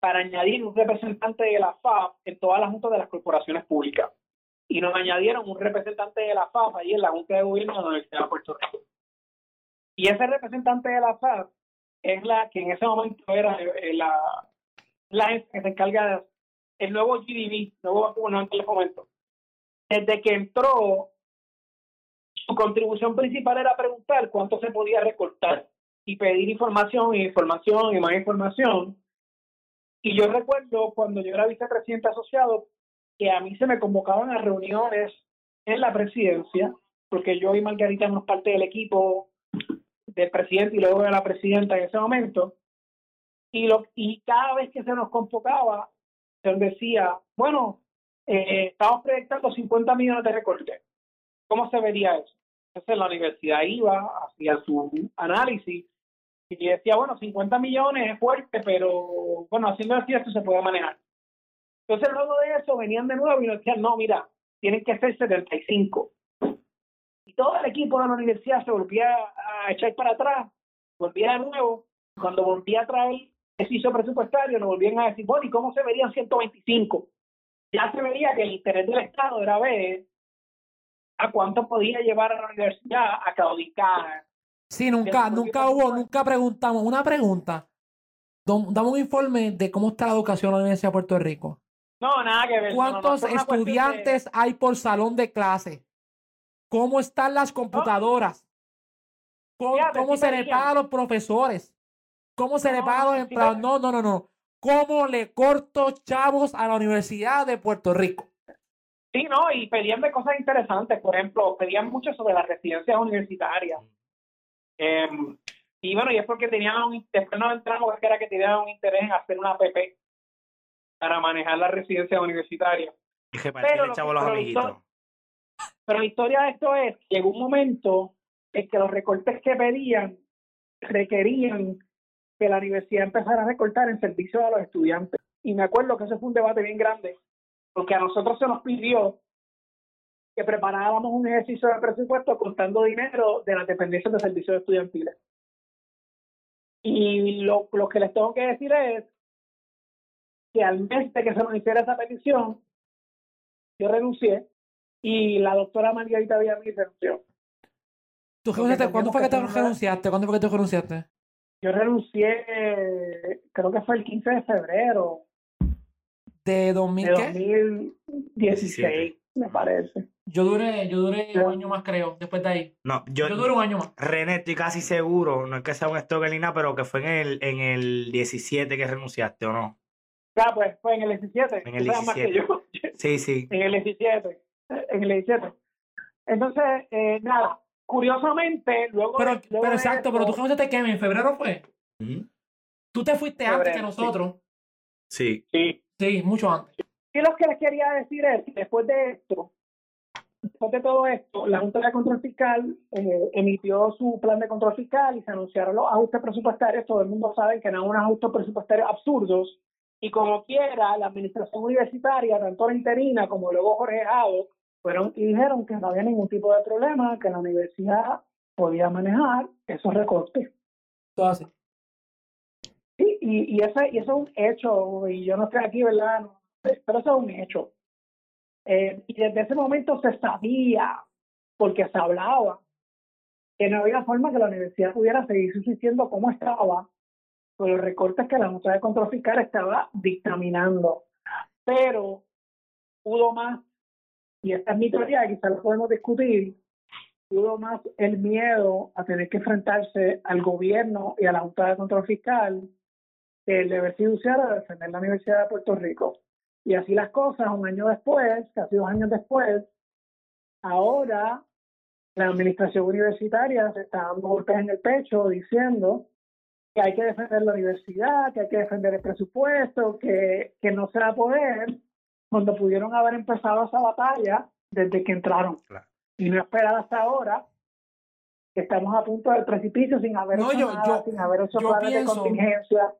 para añadir un representante de la FAP en todas las juntas de las corporaciones públicas. Y nos añadieron un representante de la FAP ahí en la Junta de Gobierno de la Universidad de Puerto Rico. Y ese representante de la FAP es la que en ese momento era eh, la, la que se encarga de el nuevo GDB, nuevo bueno, en ese momento. Desde que entró, su contribución principal era preguntar cuánto se podía recortar y pedir información y información y más información y yo recuerdo cuando yo era vicepresidente asociado que a mí se me convocaban a reuniones en la presidencia, porque yo y Margarita éramos parte del equipo del presidente y luego de la presidenta en ese momento. Y, lo, y cada vez que se nos convocaba, se decía, bueno, eh, estamos proyectando 50 millones de recortes. ¿Cómo se vería eso? Entonces la universidad iba, hacía su análisis y decía, bueno, 50 millones es fuerte, pero bueno, haciendo así esto se puede manejar. Entonces luego de eso venían de nuevo y nos decían, no, mira, tienen que ser 75. Y todo el equipo de la universidad se volvía a echar para atrás, volvía de nuevo. Cuando volvía a traer ejercicio presupuestario, nos volvían a decir, bueno, ¿y cómo se verían 125? Ya se veía que el interés del Estado era ver a cuánto podía llevar a la universidad a claudicar, Sí, nunca, nunca hubo, nunca preguntamos. Una pregunta. Dame un informe de cómo está la educación en la Universidad de Puerto Rico. No, nada que ver. ¿Cuántos estudiantes hay por salón de clase? ¿Cómo están las computadoras? ¿Cómo, se le paga a los profesores? ¿Cómo se le paga a los empleados? No, no, no, no. ¿Cómo le corto chavos a la Universidad de Puerto Rico? Sí, no, y pedían de cosas interesantes. Por ejemplo, pedían mucho sobre las residencias universitarias. Eh, y bueno, y es porque tenían un, después nos entramos que era que tenían un interés en hacer una app para manejar la residencia universitaria. pero, los amiguitos. pero la historia de esto es que llegó un momento en que los recortes que pedían requerían que la universidad empezara a recortar en servicio a los estudiantes. Y me acuerdo que ese fue un debate bien grande, porque a nosotros se nos pidió que preparábamos un ejercicio de presupuesto contando dinero de las dependencias de servicios estudiantiles. Y lo, lo que les tengo que decir es que al mes de que se nos hiciera esa petición, yo renuncié y la doctora Margarita Villamil renunció. ¿Tú ¿Cuándo fue que te renunciaste? ¿Cuándo fue que te renunciaste? Yo renuncié, creo que fue el 15 de febrero ¿De 2000 de qué? 2016, me parece. Yo duré, yo duré un año más, creo, después de ahí. No, yo, Yo duré un año más. René, estoy casi seguro, no es que sea un stalker ni nada, pero que fue en el, en el 17 que renunciaste, ¿o no? Ya, pues fue en el 17. En el tú sabes más que 17. yo. Sí, sí. en el 17. En el 17. Entonces, eh, nada, curiosamente, luego. Pero, luego pero exacto, pero tú conoces que en febrero fue. Ujú. Tú te fuiste antes que nosotros. Sí. Sí. Sí, mucho antes. Y lo que les quería decir es, que después de esto, después de todo esto, la Junta de Control Fiscal eh, emitió su plan de control fiscal y se anunciaron los ajustes presupuestarios. Todo el mundo sabe que eran unos ajustes presupuestarios absurdos. Y como quiera, la administración universitaria, tanto la interina como luego Jorge Jado, fueron y dijeron que no había ningún tipo de problema, que la universidad podía manejar esos recortes. Todo así. Sí, y, y, ese, y eso es un hecho, y yo no estoy aquí, ¿verdad? Pero eso es un hecho. Eh, y desde ese momento se sabía, porque se hablaba, que no había forma que la universidad pudiera seguir subsistiendo como estaba, con los recortes que la Junta de Control Fiscal estaba dictaminando. Pero pudo más, y esta es mi teoría, quizás lo podemos discutir, pudo más el miedo a tener que enfrentarse al gobierno y a la Junta de Control Fiscal que el deber fiduciario de defender la Universidad de Puerto Rico. Y así las cosas, un año después, casi dos años después, ahora la administración universitaria se está dando golpes en el pecho diciendo que hay que defender la universidad, que hay que defender el presupuesto, que, que no se va a poder, cuando pudieron haber empezado esa batalla desde que entraron. Claro. Y no esperar hasta ahora, que estamos a punto del precipicio sin haber No, hecho yo- nada, yo- sin haber hecho planes pienso- de contingencia.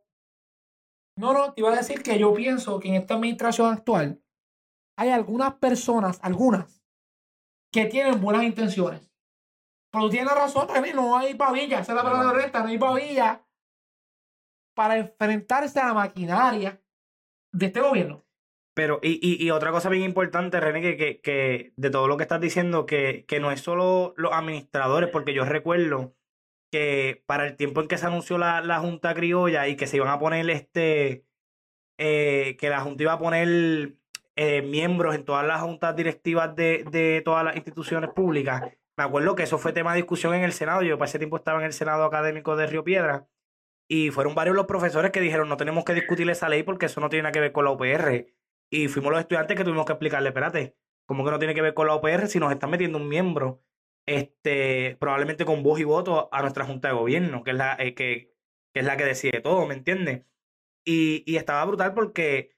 No, no, te iba a decir que yo pienso que en esta administración actual hay algunas personas, algunas, que tienen buenas intenciones. Pero tú tienes razón, René, no hay pavilla, esa es la palabra correcta, no hay pavilla para enfrentarse a la maquinaria de este gobierno. Pero, y, y, y otra cosa bien importante, René, que, que, que de todo lo que estás diciendo, que, que no es solo los administradores, porque yo recuerdo que para el tiempo en que se anunció la, la Junta Criolla y que se iban a poner este, eh, que la Junta iba a poner eh, miembros en todas las juntas directivas de, de todas las instituciones públicas, me acuerdo que eso fue tema de discusión en el Senado, yo para ese tiempo estaba en el Senado académico de Río Piedra, y fueron varios los profesores que dijeron, no tenemos que discutir esa ley porque eso no tiene nada que ver con la UPR. Y fuimos los estudiantes que tuvimos que explicarle, espérate, ¿cómo que no tiene que ver con la UPR si nos están metiendo un miembro, este, probablemente con voz y voto a nuestra Junta de Gobierno, que es la, eh, que, que es la que decide todo, ¿me entiendes? Y, y estaba brutal porque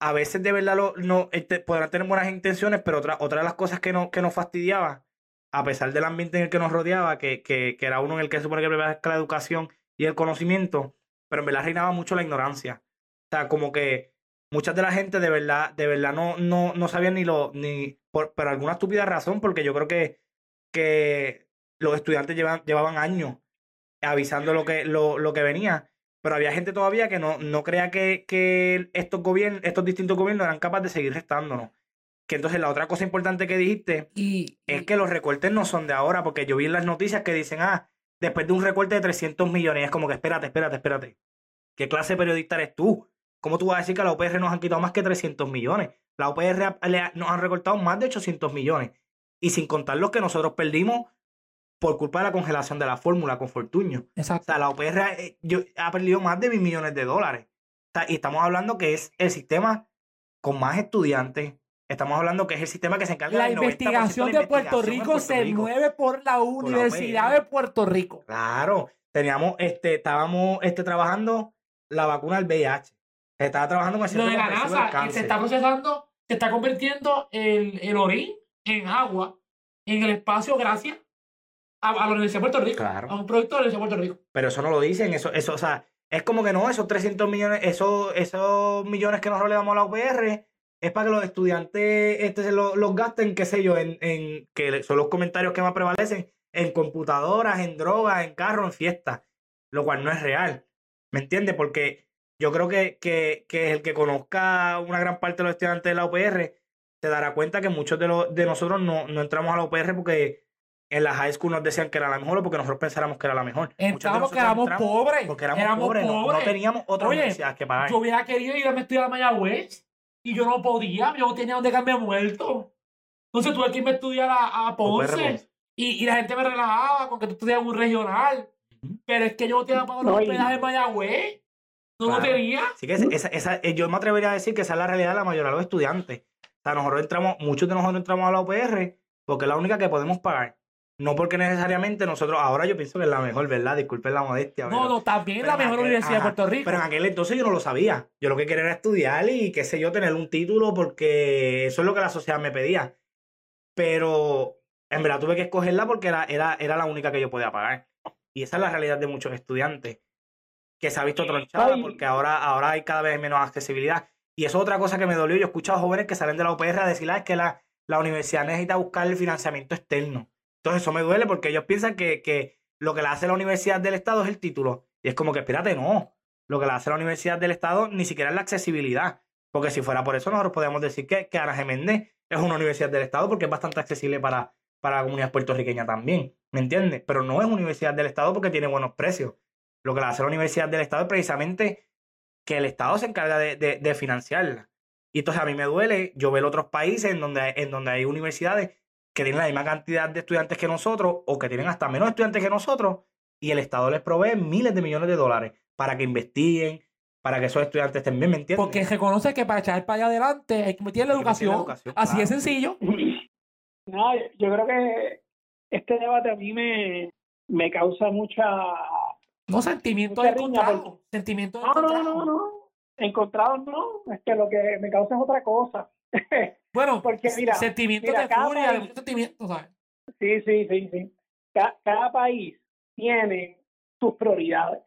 a veces de verdad lo, no, este, podrán tener buenas intenciones, pero otra, otra de las cosas que, no, que nos fastidiaba, a pesar del ambiente en el que nos rodeaba, que, que, que era uno en el que se supone que prevalezca la educación y el conocimiento, pero en verdad reinaba mucho la ignorancia. O sea, como que muchas de la gente de verdad, de verdad no, no, no sabían ni lo, ni por, por alguna estúpida razón, porque yo creo que, que los estudiantes llevan, llevaban años avisando lo que, lo, lo que venía. Pero había gente todavía que no, no crea que, que estos gobiernos, estos distintos gobiernos eran capaces de seguir restándonos. Que entonces la otra cosa importante que dijiste Y, es que los recortes no son de ahora, porque yo vi en las noticias que dicen, ah, después de un recorte de 300 millones, y es como que espérate, espérate, espérate. ¿Qué clase de periodista eres tú? ¿Cómo tú vas a decir que a la UPR nos han quitado más que 300 millones? La ha- le ha- nos han recortado más de 800 millones. Y sin contar los que nosotros perdimos por culpa de la congelación de la fórmula con Fortuño. O exacto. sea, la ha, eh, yo- ha perdido más de mil millones de dólares. O sea, y estamos hablando que es el sistema con más estudiantes. Estamos hablando que es el sistema que se encarga La del 90% de investigación la de Puerto investigación Rico Puerto se Rico. mueve por la Universidad de Puerto Rico. Claro, teníamos, este, estábamos este, trabajando la vacuna del VIH. Se estaba trabajando con el Lo de la NASA se está procesando, se está convirtiendo el, el orín en agua en el espacio gracias a, a la Universidad de Puerto Rico. Claro. A un proyecto de la Universidad de Puerto Rico. Pero eso no lo dicen, eso, eso, o sea, es como que no, esos 300 millones, esos, esos millones que nosotros le damos a la UPR es para que los estudiantes este, se lo- los gasten, qué sé yo, en, en que son los comentarios que más prevalecen, en computadoras, en drogas, en carros, en fiestas, lo cual no es real. ¿Me entiendes? Porque yo creo que, que, que el que conozca una gran parte de los estudiantes de la UPR se dará cuenta que muchos de, los, de nosotros no, no entramos a la UPR porque en la high school nos decían que era la mejor o porque nosotros pensáramos que era la mejor. Entramos porque nosotros éramos pobres. Porque éramos, éramos pobres, no- teníamos otra Oye, universidad que pagar. Yo hubiera querido ir a estudiar a Mayagüez y yo no podía, yo no tenía donde quedarme muerto. Entonces tuve que irme a estudiar a, Ponce. Ponce. Y, y la gente me relajaba con que tú estudias un regional. Pero es que yo no tenía pagado los hospedajes en Mayagüez. No lo tenía. Así que esa, esa- yo me atrevería a decir que esa es la realidad de la mayoría de los estudiantes. Sea, nosotros entramos, muchos de nosotros entramos a la UPR porque es la única que podemos pagar. No porque necesariamente nosotros, ahora yo pienso que es la mejor, ¿verdad? Disculpen la modestia. No, pero- no, también es la mejor aquel- universidad ajá, de Puerto Rico. Pero en aquel entonces yo no lo sabía. Yo lo que quería era estudiar y qué sé yo, tener un título porque eso es lo que la sociedad me pedía. Pero en verdad tuve que escogerla porque era, era, era la única que yo podía pagar. Y esa es la realidad de muchos estudiantes que se ha visto tronchada porque ahora, ahora hay cada vez menos accesibilidad. Y eso es otra cosa que me dolió. Yo he escuchado jóvenes que salen de la UPR a decir, "Ah, es que la, la universidad necesita buscar el financiamiento externo. Entonces eso me duele porque ellos piensan que, que lo que le hace la universidad del Estado es el título. Y es como que, espérate, no. Lo que le hace la universidad del Estado ni siquiera es la accesibilidad. Porque si fuera por eso, nosotros podríamos decir que, que Ana Geméndez es una universidad del Estado porque es bastante accesible para, para la comunidad puertorriqueña también. ¿Me entiendes? Pero no es universidad del Estado porque tiene buenos precios. Lo que le hace la universidad del Estado es precisamente que el Estado se encarga de, de- de financiarla. Y entonces a mí me duele yo ver otros países en donde, en donde hay universidades que tienen la misma cantidad de estudiantes que nosotros o que tienen hasta menos estudiantes que nosotros y el Estado les provee miles de millones de dólares para que investiguen, para que esos estudiantes estén bien, ¿me entiendes? Porque reconoce que para echar para allá adelante hay que meter la educación. Así de claro. sencillo. No, yo creo que este debate a mí me, me causa mucha... No sentimientos Mucha riña, encontrados. Sentimientos No, no, no, no. Encontrados no. Es que lo que me causa es otra cosa. Bueno, Porque mira, sentimientos mira, de cada furia, de país- ¿sabes? Sí, sí, sí, sí. Ca- cada país tiene sus prioridades.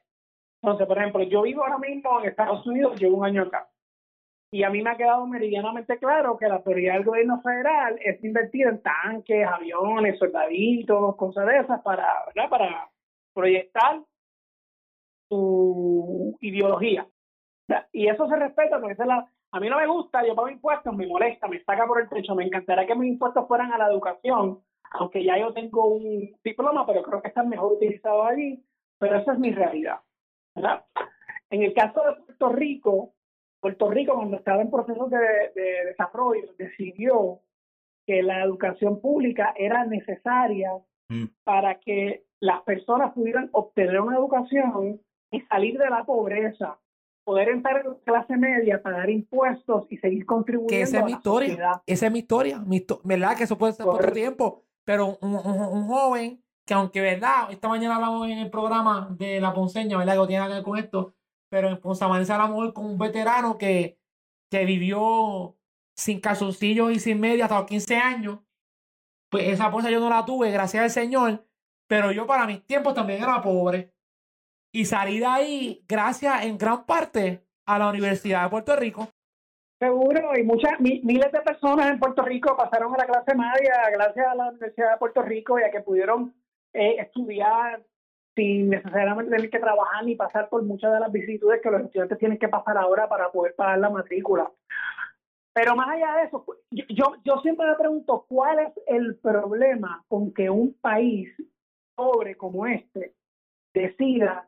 Entonces, por ejemplo, yo vivo ahora mismo en Estados Unidos, llevo un año acá. Y a mí me ha quedado meridianamente claro que la prioridad del gobierno federal es invertir en tanques, aviones, soldaditos, cosas de esas para, ¿verdad? para proyectar su ideología. Y eso se respeta porque esa es la, a mí no me gusta, yo pago impuestos, me molesta, me saca por el techo, me encantaría que mis impuestos fueran a la educación, aunque ya yo tengo un diploma, pero creo que están mejor utilizados allí, pero esa es mi realidad. ¿verdad? En el caso de Puerto Rico, Puerto Rico cuando estaba en proceso de, de desarrollo decidió que la educación pública era necesaria Mm. para que las personas pudieran obtener una educación y salir de la pobreza, poder entrar en la clase media, pagar impuestos y seguir contribuyendo Que esa es mi historia. sociedad. Esa es mi historia. Mi ¿Verdad? Que eso puede ser por otro tiempo. Pero un, un- un joven que, aunque, ¿verdad? Esta mañana hablamos en el programa de la Ponceña, ¿verdad? Que no tiene nada que ver con esto. Pero en Ponce hablamos con un veterano que, que vivió sin calzoncillos y sin media hasta los 15 años. Pues esa bolsa yo no la tuve, gracias al Señor. Pero yo para mis tiempos también era pobre. Y salí de ahí gracias en gran parte a la Universidad de Puerto Rico. Seguro, y muchas mi- miles de personas en Puerto Rico pasaron a la clase media gracias a la Universidad de Puerto Rico y a que pudieron eh, estudiar sin necesariamente tener que trabajar ni pasar por muchas de las vicisitudes que los estudiantes tienen que pasar ahora para poder pagar la matrícula. Pero más allá de eso, yo, yo, yo siempre me pregunto cuál es el problema con que un país pobre como este decida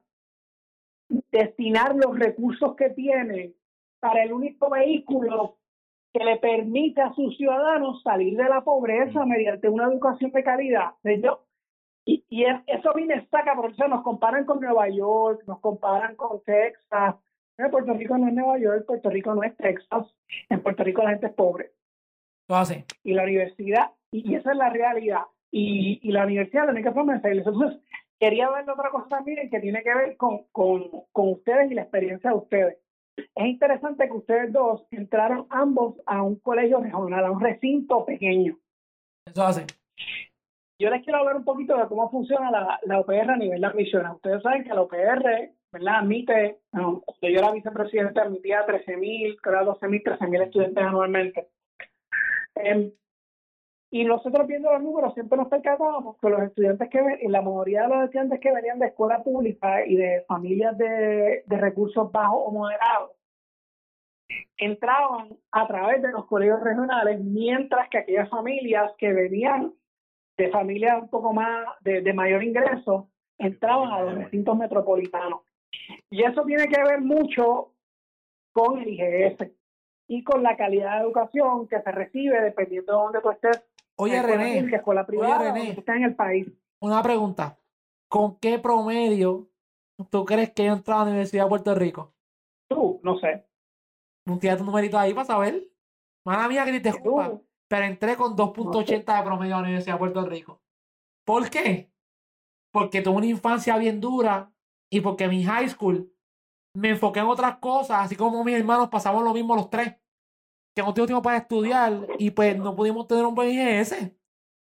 destinar los recursos que tiene para el único vehículo que le permite a sus ciudadanos salir de la pobreza mediante una educación de calidad. Y, y es- eso a mí me saca, por eso nos comparan con Nueva York, nos comparan con Texas. Eh, Puerto Rico no es Nueva York, Puerto Rico no es Texas. En Puerto Rico la gente es pobre. Lo hacen. Y la universidad, y, esa es la realidad. Y, y la universidad la única forma de hacerlo. Entonces, quería ver otra cosa también que tiene que ver con, con, con ustedes y la experiencia de ustedes. Es interesante que ustedes dos entraron ambos a un colegio regional, a un recinto pequeño. Eso hacen. Yo les quiero hablar un poquito de cómo funciona la, la OPR a nivel de admisiones. Ustedes saben que la OPR, ¿verdad? Admite, no, yo era vicepresidente, admitía 13.000, creo 12.000, 13.000 estudiantes anualmente. Em, y nosotros viendo los números siempre nos percatábamos que los estudiantes que la mayoría de los estudiantes que venían de escuela pública y de familias de, de recursos bajos o moderados entraban a través de los colegios regionales, mientras que aquellas familias que venían de familias un poco más de, de mayor ingreso entraban a los recintos metropolitanos. Y eso tiene que ver mucho con el IGS y con la calidad de educación que se recibe dependiendo de dónde tú estés. Oye, escuela René, pública, escuela privada, René. donde tú estés en el país. una pregunta. ¿Con qué promedio tú crees que yo entré a la Universidad de Puerto Rico? Tú, no sé. Un tira tu numerito ahí para saber. Mala mía que ni te escupa. Pero entré con 2.80 de promedio a la Universidad de Puerto Rico. ¿Por qué? Porque tuve una infancia bien dura y porque mi high school me enfoqué en otras cosas, así como mis hermanos pasamos lo mismo los tres. Que no tuvimos tiempo para estudiar y pues no pudimos tener un buen IGS.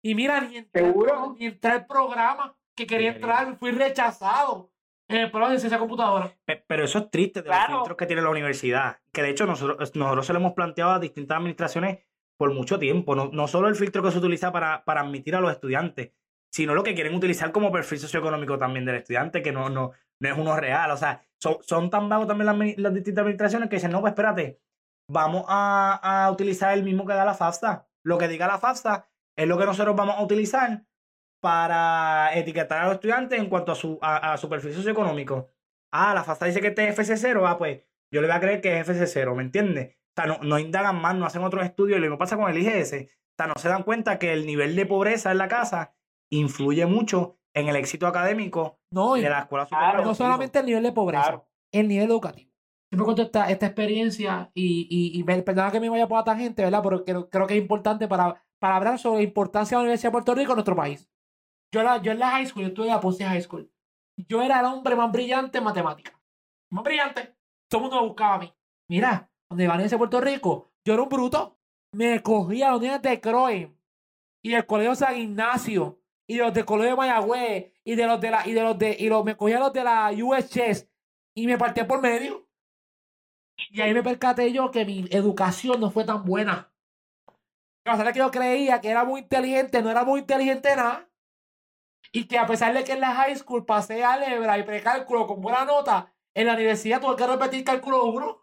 Y mira, ni entré, ¿Seguro? ni entré al programa que quería entrar, fui rechazado en el programa de ciencia computadora. Pe- Pero eso es triste de los Claro. filtros que tiene la universidad. Que de hecho nosotros, nosotros se lo hemos planteado a distintas administraciones por mucho tiempo. No, no solo el filtro que se utiliza para, para admitir a los estudiantes, sino lo que quieren utilizar como perfil socioeconómico también del estudiante, que no, no, no es uno real. O sea, son, son tan vagos también las distintas administraciones que dicen, no, pues espérate, vamos a, a utilizar el mismo que da la FAFSA. Lo que diga la FAFSA es lo que nosotros vamos a utilizar para etiquetar a los estudiantes en cuanto a su, a, a su perfil socioeconómico. Ah, la FAFSA dice que este es FC0, ah, pues yo le voy a creer que es FC0, ¿me entiendes? O sea, no, no indagan más, no hacen otros estudios, y lo mismo pasa con el IGS. O sea, no se dan cuenta que el nivel de pobreza en la casa influye mucho en el éxito académico No, de la escuela superior. no solamente el nivel de pobreza, Claro. el nivel educativo. Siempre cuento esta, experiencia y, y, me- perdona que me vaya por la tangente, ¿verdad? Pero creo, creo que es importante para, para hablar sobre la importancia de la Universidad de Puerto Rico en nuestro país. Yo, la, yo en la high school, yo estuve en la Ponce High School. Yo era el hombre más brillante en matemáticas. Más brillante. Todo el mundo me buscaba a mí. Mira, donde iba a Puerto Rico, yo era un bruto. Me cogía a los niños de Croy y del Colegio San Ignacio y de los del Colegio de Mayagüez y de los de la y de los de y los me cogía a los de la USS y me partía por medio. Y ahí me percaté yo que mi educación no fue tan buena. A pesar de que yo creía que era muy inteligente, no era muy inteligente nada. Y que a pesar de que en la high school pasé álgebra y precálculo con buena nota, en la universidad tuve que repetir cálculo 1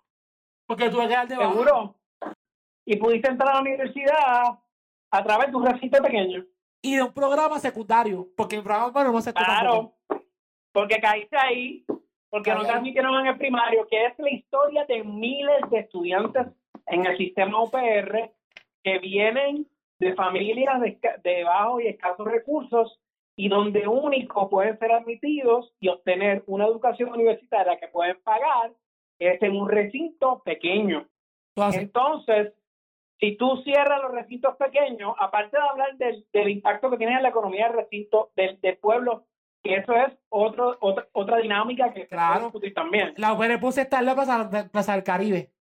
porque tuve que dar de baja. Seguro. Y pudiste entrar a la universidad a través de un recinto pequeño. Y de un programa secundario, porque el programa bueno, no se Claro. Porque caíste ahí, porque no admitieron en el primario, que es la historia de miles de estudiantes en el sistema UPR que vienen de familias de, de bajos y escasos recursos y donde único pueden ser admitidos y obtener una educación universitaria que pueden pagar es en un recinto pequeño. Entonces, si tú cierras los recintos pequeños, aparte de hablar del, del impacto que tiene en la economía del recinto, del, del pueblo, que eso es otro, otra, otra dinámica que se puede Claro. discutir también. la UPR Ponce está en la plaza, plaza del Caribe.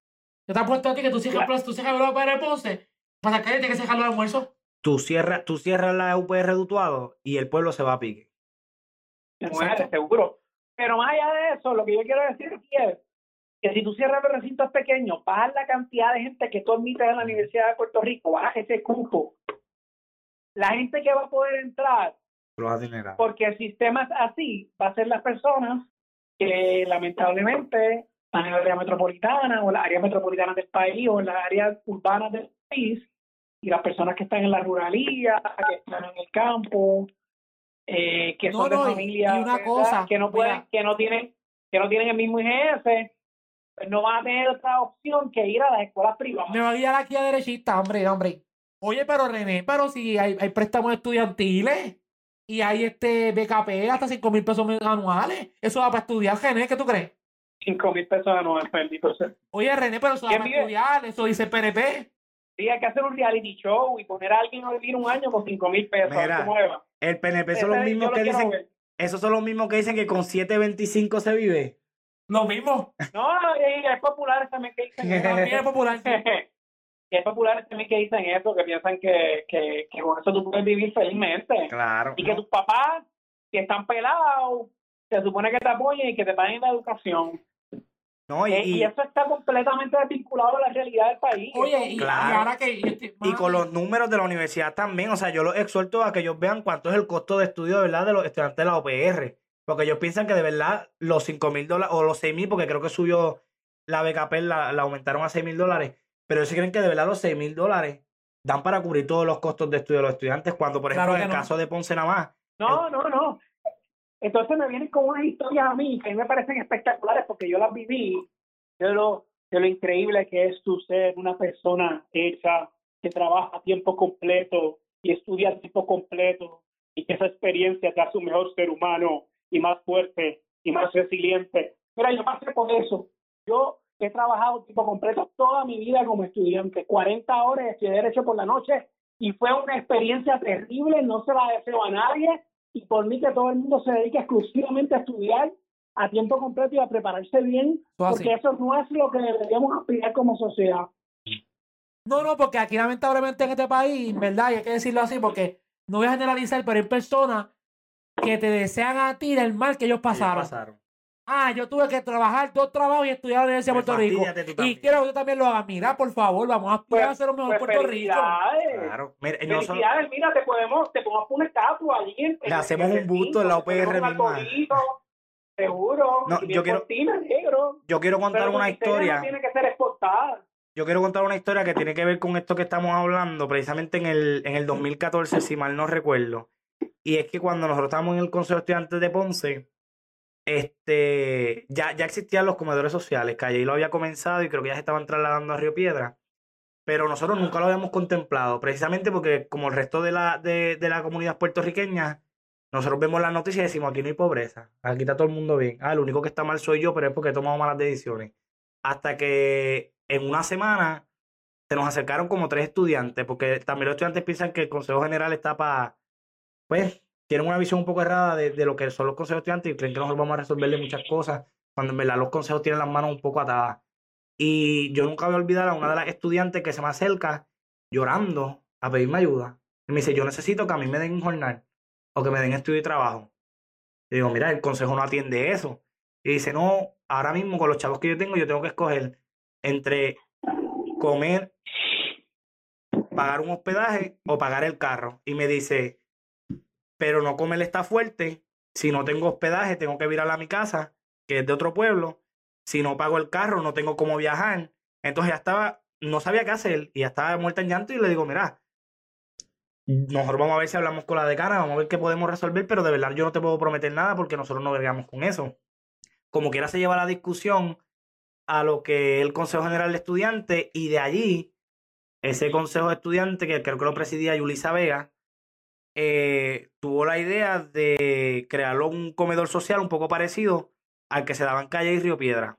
Yo te apuesto a ti que tú cierras, Claro. tú cierras la UPR Ponce, Plaza del Caribe tiene que cerrar el almuerzo. Tú cierras, tú cierras la UPR Dutuado y el pueblo se va a pique. Muere, seguro. Pero más allá de eso, lo que yo quiero decir aquí es que si tú cierras los recintos pequeños, bajas la cantidad de gente que tú admites en la Universidad de Puerto Rico, bajas ese cupo. La gente que va a poder entrar Los adinerados. porque el sistema es así, va a ser las personas que lamentablemente están en el área metropolitana o en las áreas metropolitanas del país o en las áreas urbanas del país y las personas que están en la ruralía, que están en el campo, eh, que No, son de cosa, que no pueden, mira. que no tienen, que no tienen el mismo IGS, pues no van a tener otra opción que ir a las escuelas privadas. Me va a guiar aquí a derechista, hombre, hombre. Oye, pero René, pero si hay, hay préstamos estudiantiles y hay este BKP hasta 5 mil pesos anuales, eso da para estudiar, René, ¿qué tú crees? Cinco mil pesos anuales, bendito sea. Oye, René, pero eso da ¿Quién para estudiar, eso dice el PNP. Sí, hay que hacer un reality show y poner a alguien a vivir un año con cinco mil pesos. a ver Mira, ¿Cómo le va? El PNP son los mismos que dicen, ver. esos son los mismos que dicen que con 7.25 se vive. Lo mismo. No, y hay populares también que dicen. También es popular. Y hay populares también que dicen eso, que piensan que, que, que con eso tú puedes vivir felizmente. Claro. Y que tus papás, que están pelados, se supone que te apoyen y que te paguen la educación. No, y, Eh, y eso está completamente desvinculado a la realidad del país. Oye, y, y Claro. ahora que y con los números de la universidad también. O sea, yo los exhorto a que ellos vean cuánto es el costo de estudio de verdad de los estudiantes de la OPR. Porque ellos piensan que de verdad los 5 mil dólares o los 6 mil, porque creo que subió la BKP, la, la aumentaron a 6 mil dólares. Pero ellos creen que de verdad los 6 mil dólares dan para cubrir todos los costos de estudio de los estudiantes, cuando por ejemplo Claro en el no. caso de Ponce nada más, No, no, no. Entonces me vienen con unas historias a mí que a mí me parecen espectaculares porque yo las viví de lo, de lo increíble que es tú ser una persona hecha que trabaja a tiempo completo y estudia a tiempo completo y que esa experiencia te hace un mejor ser humano y más fuerte y más resiliente. Mira, yo pasé por eso. Yo he trabajado a tiempo completo toda mi vida como estudiante, 40 horas estudié Derecho por la noche y fue una experiencia terrible, no se la deseo a nadie y por mí que todo el mundo se dedique exclusivamente a estudiar a tiempo completo y a prepararse bien, porque eso no es lo que deberíamos aspirar como sociedad. No, no, porque aquí lamentablemente en este país, ¿verdad? Y hay que decirlo así porque no voy a generalizar, pero hay personas que te desean a ti el mal que ellos ellos pasaron. Ah, yo tuve que trabajar dos trabajos y estudiar en la Universidad de Pues Puerto Rico. fastídiate tú Y quiero que tú también lo hagas. Mira, por favor, vamos a aspirar a ser un mejor Pues Puerto Rico. Claro. Mira, no solo- Felicidades, mira, te podemos, te podemos poner una estatua allí. En, Le hacemos un busto en la un misma. Seguro. No, yo quiero- cortina, negro. yo quiero contar Pero una historia. No tiene que ser exportada. Yo quiero contar una historia que tiene que ver con esto que estamos hablando, precisamente en el, en el 2014, si mal no recuerdo. Y es que cuando nosotros estábamos en el Consejo de Estudiantes de Ponce, este, ya, ya existían los comedores sociales, que allí lo había comenzado y creo que ya se estaban trasladando a Río Piedra. Pero nosotros nunca lo habíamos contemplado, precisamente porque como el resto de la, de, de la comunidad puertorriqueña, nosotros vemos las noticias y decimos, aquí no hay pobreza, aquí está todo el mundo bien. Ah, lo único que está mal soy yo, pero es porque he tomado malas decisiones. Hasta que en una semana se nos acercaron como tres estudiantes, porque también los estudiantes piensan que el Consejo General está para, pues, tienen una visión un poco errada de, lo que son los consejos estudiantes y creen que nosotros vamos a resolverle muchas cosas, cuando en verdad los consejos tienen las manos un poco atadas. Y yo nunca voy a olvidar a una de las estudiantes que se me acerca llorando a pedirme ayuda. Y me dice, yo necesito que a mí me den un jornal o que me den estudio y trabajo. Y digo, mira, el consejo no atiende eso. Y dice, no, ahora mismo con los chavos que yo tengo, yo tengo que escoger entre comer, pagar un hospedaje o pagar el carro. Y me dice, pero no comer está fuerte. Si no tengo hospedaje, tengo que virar a mi casa, que es de otro pueblo. Si no pago el carro, no tengo cómo viajar. Entonces ya estaba, no sabía qué hacer y ya estaba muerta en llanto y le digo, mira, nosotros vamos a ver si hablamos con la decana, vamos a ver qué podemos resolver, pero de verdad yo no te puedo prometer nada porque nosotros no vergamos con eso. Como quiera se lleva la discusión a lo que el Consejo General de Estudiantes y de allí, ese Consejo de Estudiantes, que creo que lo presidía Yulisa Vega, eh, tuvo la idea de crear un comedor social un poco parecido al que se daba en Calle y Río Piedra.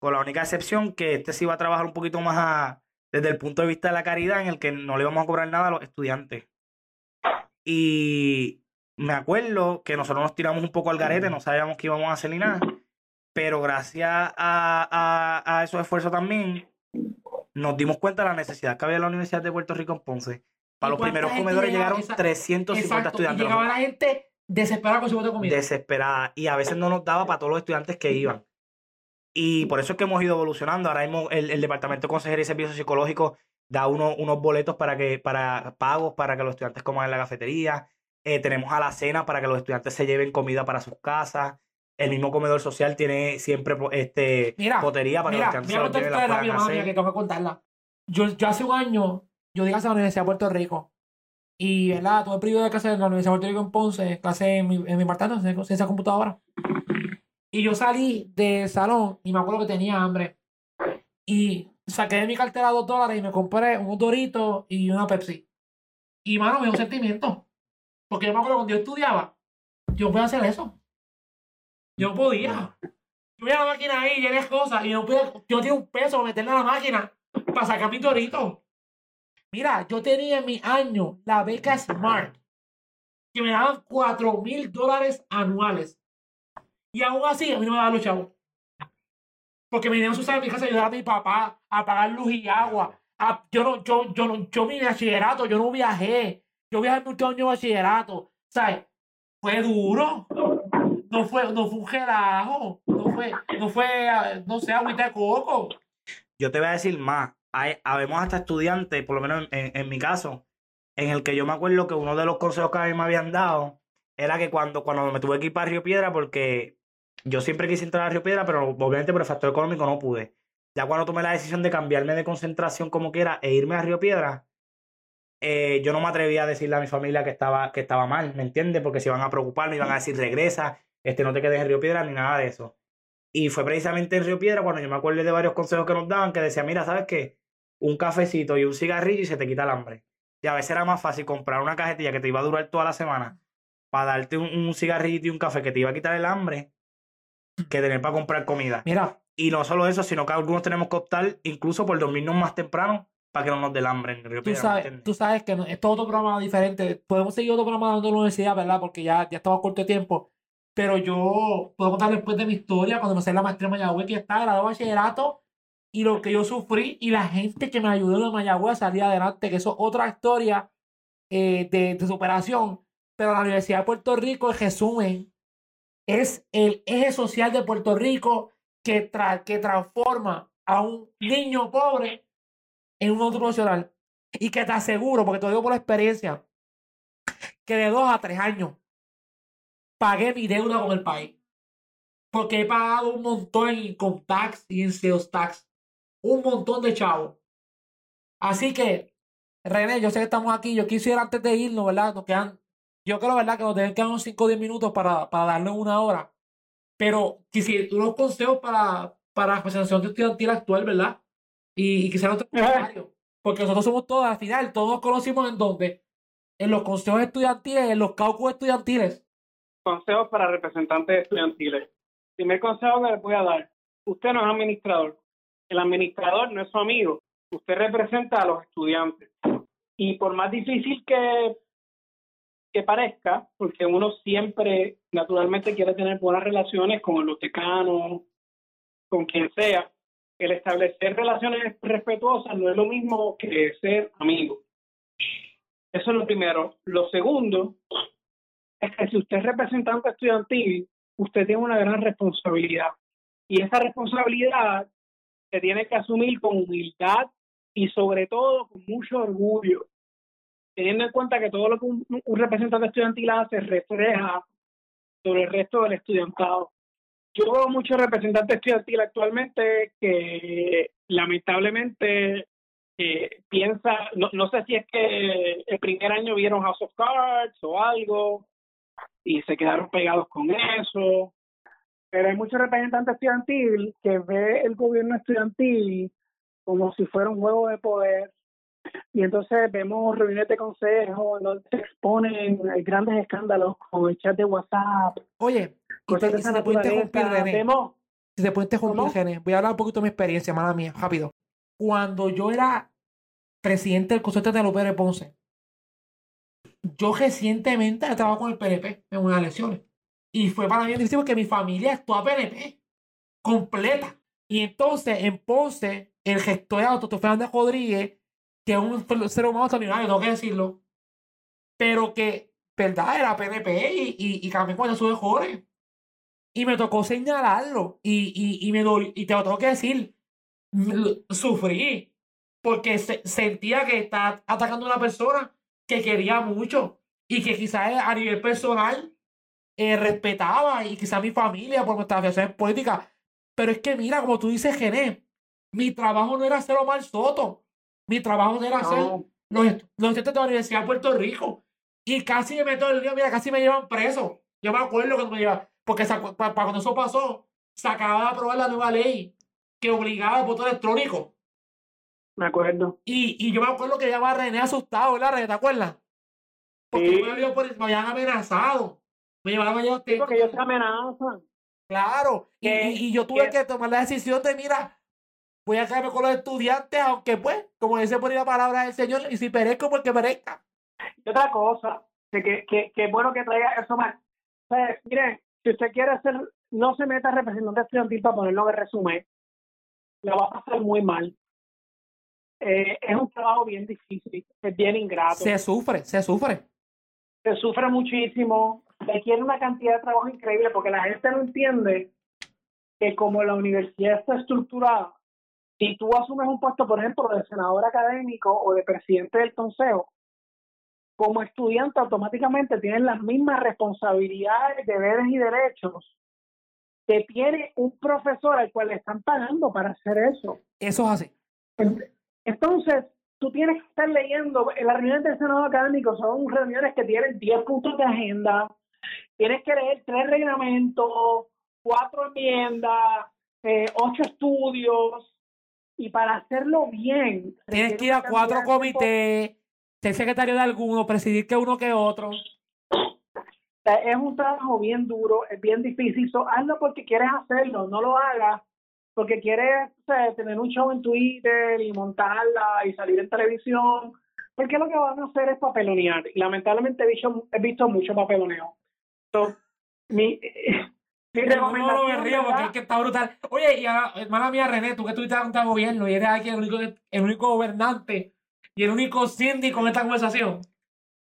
Con la única excepción que este sí iba a trabajar un poquito más desde el punto de vista de la caridad, en el que no le íbamos a cobrar nada a los estudiantes. Y me acuerdo que nosotros nos tiramos un poco al garete, no sabíamos qué íbamos a hacer ni nada, pero gracias a, a esos esfuerzos también nos dimos cuenta de la necesidad que había en la Universidad de Puerto Rico en Ponce. Para ¿Y los primeros comedores llegaron Esa- 350 Exacto. Y estudiantes. llegaba la gente desesperada con su voto de comida. desesperada y a veces no nos daba para todos los estudiantes que iban. Y por eso es que hemos ido evolucionando. Ahora mismo el, el Departamento de Consejería y Servicios Psicológicos da uno- unos boletos para que para pagos para que los estudiantes coman en la cafetería. Eh, tenemos a la cena para que los estudiantes se lleven comida para sus casas. El mismo comedor social tiene siempre este Mira, potería para Mira, que los estudiantes se contar lo lleven, que tengo que contarla. Yo, yo hace un año, yo di clase en la Universidad de Puerto Rico. Y, ¿verdad? Tuve el privilegio de clase en la Universidad de Puerto Rico en Ponce, clase en mi, en mi departamento, en ciencia computadora. Y yo salí del salón y me acuerdo que tenía hambre. Y saqué de mi cartera dos dólares y me compré unos doritos y una Pepsi. Y, mano, me dio un sentimiento. Porque yo me acuerdo cuando yo estudiaba, yo podía hacer eso. Yo podía. Yo veía la máquina ahí, llené cosas y no podía, yo tenía un peso para meterle a la máquina para sacar mi dorito. Mira, yo tenía en mi año la beca Smart, que me daban 4 mil dólares anuales. Y aún así, a mí no me daban los chavos. Porque me dieron usar en mi casa a ayudar a mi papá a pagar luz y agua. A- yo no, yo, yo no, yo mi bachillerato, yo no viajé. Yo viajé muchos años de bachillerato. ¿Sabes? Fue duro. No fue, no fue un relajo. No fue, no fue, ah, no sé, agüita de coco. Yo te voy a decir más. Hay, habemos hasta estudiantes, por lo menos en, en mi caso, en el que yo me acuerdo que uno de los consejos que a mí me habían dado era que cuando, cuando me tuve que ir para Río Piedra, porque yo siempre quise entrar a Río Piedra, pero obviamente por el factor económico no pude. Ya cuando tomé la decisión de cambiarme de concentración como quiera e irme a Río Piedra, eh, yo no me atrevía a decirle a mi familia que estaba, que estaba mal, ¿me entiendes? Porque se iban a preocupar, me iban a decir regresa, este, no te quedes en Río Piedra ni nada de eso. Y fue precisamente en Río Piedra cuando yo me acuerdo de varios consejos que nos daban que decía, mira, ¿sabes qué? Un cafecito y un cigarrillo y se te quita el hambre. Y a veces era más fácil comprar una cajetilla que te iba a durar toda la semana para darte un, un y un café que te iba a quitar el hambre que tener para comprar comida. Mira, Y no solo eso, sino que algunos tenemos que optar incluso por dormirnos más temprano para que no nos dé el hambre en Río tú Piedra, ¿me sabes, tú sabes que no- esto es otro programa diferente. Podemos seguir otro programa dando la universidad, ¿verdad? Porque ya, ya estamos corto de tiempo. Pero yo puedo contar después de mi historia, cuando me hice la maestría en Mayagüez, que ya estaba graduado de bachillerato, y lo que yo sufrí, y la gente que me ayudó en Mayagüez a salir adelante, que eso es otra historia eh, de, superación. Pero la Universidad de Puerto Rico, en resumen, es el eje social de Puerto Rico que, tra- que transforma a un niño pobre en un adulto profesional. Y que te aseguro, porque te lo digo por experiencia, que de dos a tres años pagué mi deuda con el país. Porque he pagado un montón en income tax y en sales tax. Un montón de chavos. Así que, René, yo sé que estamos aquí. Yo quisiera antes de irnos, ¿verdad? Nos quedan, yo creo, ¿verdad? Que nos deben quedar unos 5 o 10 minutos para, para darle una hora. Pero quisiera unos consejos para, para la representación estudiantil actual, ¿verdad? Y, y quisiera otro comentario. Porque nosotros somos todos, al final, todos nos conocimos en donde? En los consejos estudiantiles, en los caucus estudiantiles. Consejos para representantes estudiantiles. Primer consejo que les voy a dar. Usted no es administrador. El administrador no es su amigo. Usted representa a los estudiantes. Y por más difícil que, que parezca, porque uno siempre naturalmente quiere tener buenas relaciones con los decanos, con quien sea, el establecer relaciones respetuosas no es lo mismo que ser amigo. Eso es lo primero. Lo segundo es que si usted es representante estudiantil, usted tiene una gran responsabilidad. Y esa responsabilidad se tiene que asumir con humildad y sobre todo con mucho orgullo, teniendo en cuenta que todo lo que un, representante estudiantil hace refleja sobre el resto del estudiantado. Yo veo muchos representantes estudiantiles actualmente que lamentablemente eh, piensa, no, no sé si es que el primer año vieron House of Cards o algo y se quedaron pegados con eso. Pero hay muchos representantes estudiantil que ve el gobierno estudiantil como si fuera un juego de poder. Y entonces vemos reuniones de consejo donde se exponen grandes escándalos con el chat de WhatsApp. Oye, y te, de si te puedo interrumpir. René. Vemos Si te puedo interrumpir. René. Voy a hablar un poquito de mi experiencia, mala mía, rápido. Cuando yo era presidente del Consejo de Pérez Ponce, yo recientemente estaba con el PNP en unas elecciones. Y fue para mí difícil porque mi familia es toda PNP, completa. Y entonces en Ponce, el gestor de Auto, Fernández Rodríguez, que es un ser humano extraordinario, tengo que decirlo, pero que, verdad, era PNP y, y, y cambió con sus mejores. Y me tocó señalarlo. Y, y, y me dol- y te lo tengo que decir, sufrí. Porque se- sentía que estaba atacando a una persona que quería mucho y que quizás a nivel personal eh, respetaba y quizás mi familia por nuestras afiliaciones políticas. Pero es que mira, como tú dices, Gené, mi trabajo no era ser Omar Soto. Mi trabajo era ser no, los, est- los estudiantes de la Universidad de Puerto Rico. Y casi me meto el lío, mira, casi me llevan preso. Yo me acuerdo cuando me llevan, porque sa- pa- pa- cuando eso pasó, se acababa de aprobar la nueva ley que obligaba al voto electrónico. me acuerdo. Y, y yo me acuerdo que llamaba a René asustado, ¿verdad, René? ¿Te acuerdas? Porque Sí. me, me habían amenazado. Me llevaban allá Sí, porque ellos se amenazan. Claro. Y, y- yo tuve que- que tomar la decisión de, mira, voy a quedarme con los estudiantes, aunque pues, como dice por ahí la palabra del Señor, y si perezco, porque perezca. Y otra cosa, que, que, que, bueno que traiga eso más. O sea, miren, si usted quiere hacer, no se meta representante estudiantil para ponerlo en el resumen, lo va a pasar muy mal. Eh, es un trabajo bien difícil, es bien ingrato, Se sufre, se sufre. se sufre muchísimo, requiere una cantidad de trabajo increíble porque la gente no entiende que como la universidad está estructurada, si tú asumes un puesto, por ejemplo, de senador académico o de presidente del consejo, como estudiante automáticamente tienes las mismas responsabilidades, deberes y derechos que tiene un profesor al cual le están pagando para hacer eso. Eso es así. Entonces, tú tienes que estar leyendo, en las reuniones del Senado académico son reuniones que tienen 10 puntos de agenda, tienes que leer tres reglamentos, cuatro enmiendas, eh, ocho estudios, y para hacerlo bien... Tienes que ir a cuatro comités, ser secretario de alguno, presidir que uno que otro. Es un trabajo bien duro, es bien difícil. So, hazlo porque quieres hacerlo, no lo hagas porque quieres o sea, tener un show en Twitter y montarla y salir en televisión. Porque lo que van a hacer es papelonear. Y lamentablemente he visto, he visto mucho papeloneo. So, mi, mi No, no, no, recomendación, río porque es que está brutal. Oye, y a, hermana mía René, tú que estuviste en un gobierno y eres aquí el único, el único gobernante y el único síndico en esta conversación.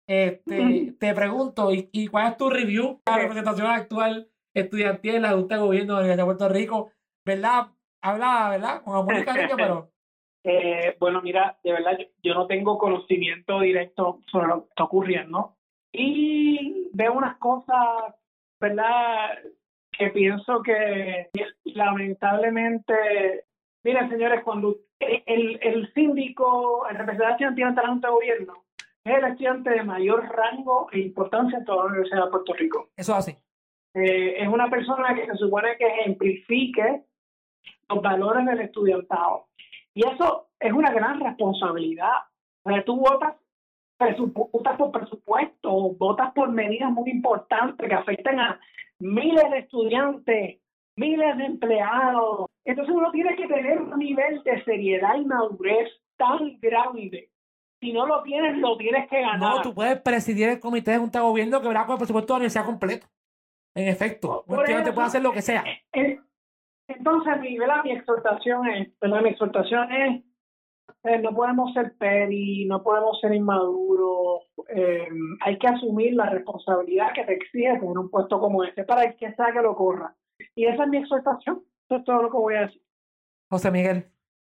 Este, te pregunto, ¿y, y cuál es tu review de la representación actual estudiantil en la Junta de Gobierno de la Universidad de Puerto Rico? ¿Verdad? Habla, ¿verdad? Con amor y cariño, pero Eh, bueno, mira, de verdad, yo, yo no tengo conocimiento directo sobre lo que está ocurriendo. Y veo unas cosas, ¿verdad? Que pienso que lamentablemente, miren señores, cuando el, el síndico, el representante ante la Junta de Gobierno, es el estudiante de mayor rango e importancia en toda la Universidad de Puerto Rico. eso es así. Eh, es una persona que se supone que ejemplifique los valores del estudiantado. Y eso es una gran responsabilidad. O sea, tú votas, votas por presupuesto, votas por medidas muy importantes que afectan a miles de estudiantes, miles de empleados. Entonces uno tiene que tener un nivel de seriedad y madurez tan grande. Si no lo tienes, lo tienes que ganar. No, tú puedes presidir el comité de Junta de Gobierno que verá con el presupuesto de la universidad completo. En efecto, estudiante eso, puede hacer lo que sea. Eh, Entonces, mi, mi exhortación es, mi exhortación es, eh, no podemos ser peri, no podemos ser inmaduros, eh, hay que asumir la responsabilidad que te exige tener un puesto como este para el que sea que lo corra. Y esa es mi exhortación, eso es todo lo que voy a decir. José Miguel.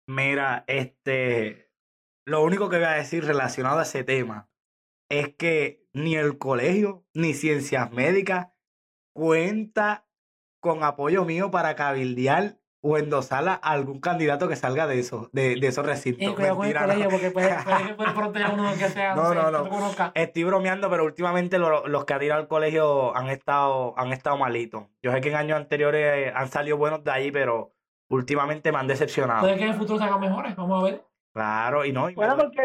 Mira, este, lo único que voy a decir relacionado a ese tema es que ni el colegio ni ciencias médicas cuenta con apoyo mío para cabildear o endosar a algún candidato que salga de esos, de, de esos recintos. Eh, cuidado con el Mentira, no. colegio porque puede, puede que por pronto haya uno que sea, no, No. Estoy bromeando, pero últimamente lo- los que han ido al colegio han estado, han estado malitos. Yo sé que en años anteriores han salido buenos de ahí, pero últimamente me han decepcionado. Puede que en el futuro se hagan mejores, vamos a ver. Claro, y no. y Bueno, porque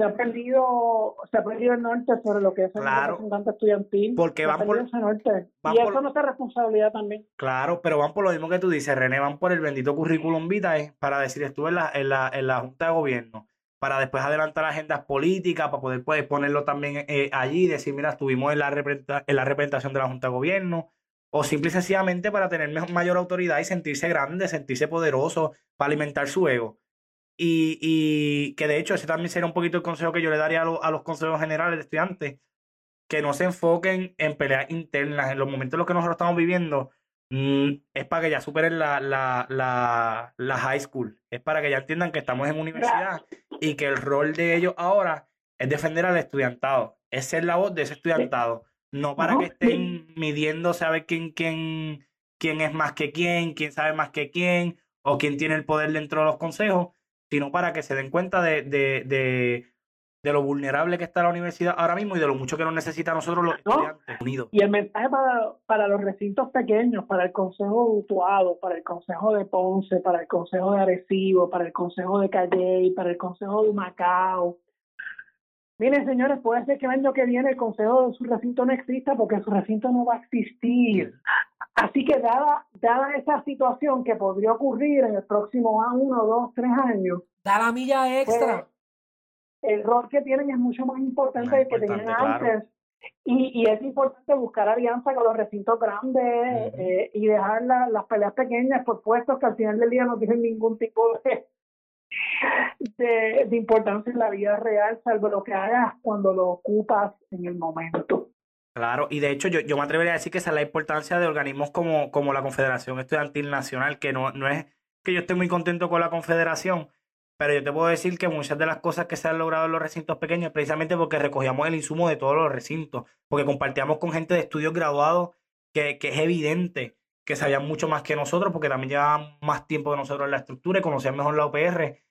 se ha perdido, se ha perdido el norte sobre lo que es el Claro. representante estudiantil. Porque van por- ese norte. van y por- eso es nuestra responsabilidad también. Claro, pero van por lo mismo que tú dices, René, van por el bendito currículum vitae para decir estuve en la, en la, en la Junta de Gobierno, para después adelantar agendas políticas, para poder pues, ponerlo también eh, allí, decir, mira, estuvimos en la, en la representación de la Junta de Gobierno, o simple y sencillamente para tener mayor autoridad y sentirse grande, sentirse poderoso, para alimentar su ego. Y, y que de hecho ese también sería un poquito el consejo que yo le daría a, lo- a los consejos generales de estudiantes, que no se enfoquen en peleas internas. En los momentos en los que nosotros estamos viviendo, mm, es para que ya superen la, la, la, la high school. Es para que ya entiendan que estamos en universidad y que el rol de ellos ahora es defender al estudiantado, es ser la voz de ese estudiantado. No para que estén midiéndose a ver quién, quién, quién es más que quién, quién sabe más que quién, o quién tiene el poder dentro de los consejos, sino para que se den cuenta de, de, de, de lo vulnerable que está la universidad ahora mismo y de lo mucho que nos necesita a nosotros los No. estudiantes unidos. Y el mensaje para, para los recintos pequeños, para el Consejo de Utuado, para el Consejo de Ponce, para el Consejo de Arecibo, para el Consejo de Calley, para el Consejo de Macao. Miren, señores, puede ser que el año que viene el Consejo de su recinto no exista porque su recinto no va a existir. Así que dada, dada esa situación que podría ocurrir en el próximo a uno, dos, tres años, Da la milla extra. el rol que tienen es mucho más importante del que tenían claro. antes. Y, y es importante buscar alianza con los recintos grandes eh, y dejar la- las peleas pequeñas por puestos que al final del día no tienen ningún tipo de, de, de importancia en la vida real, salvo lo que hagas cuando lo ocupas en el momento. Claro, y de hecho yo, yo me atrevería a decir que esa es la importancia de organismos como, como la Confederación Estudiantil Nacional, que no, no es que yo esté muy contento con la Confederación, pero yo te puedo decir que muchas de las cosas que se han logrado en los recintos pequeños es precisamente porque recogíamos el insumo de todos los recintos, porque compartíamos con gente de estudios graduados que, que es evidente que sabían mucho más que nosotros, porque también llevaban más tiempo que nosotros en la estructura y conocían mejor la UPR.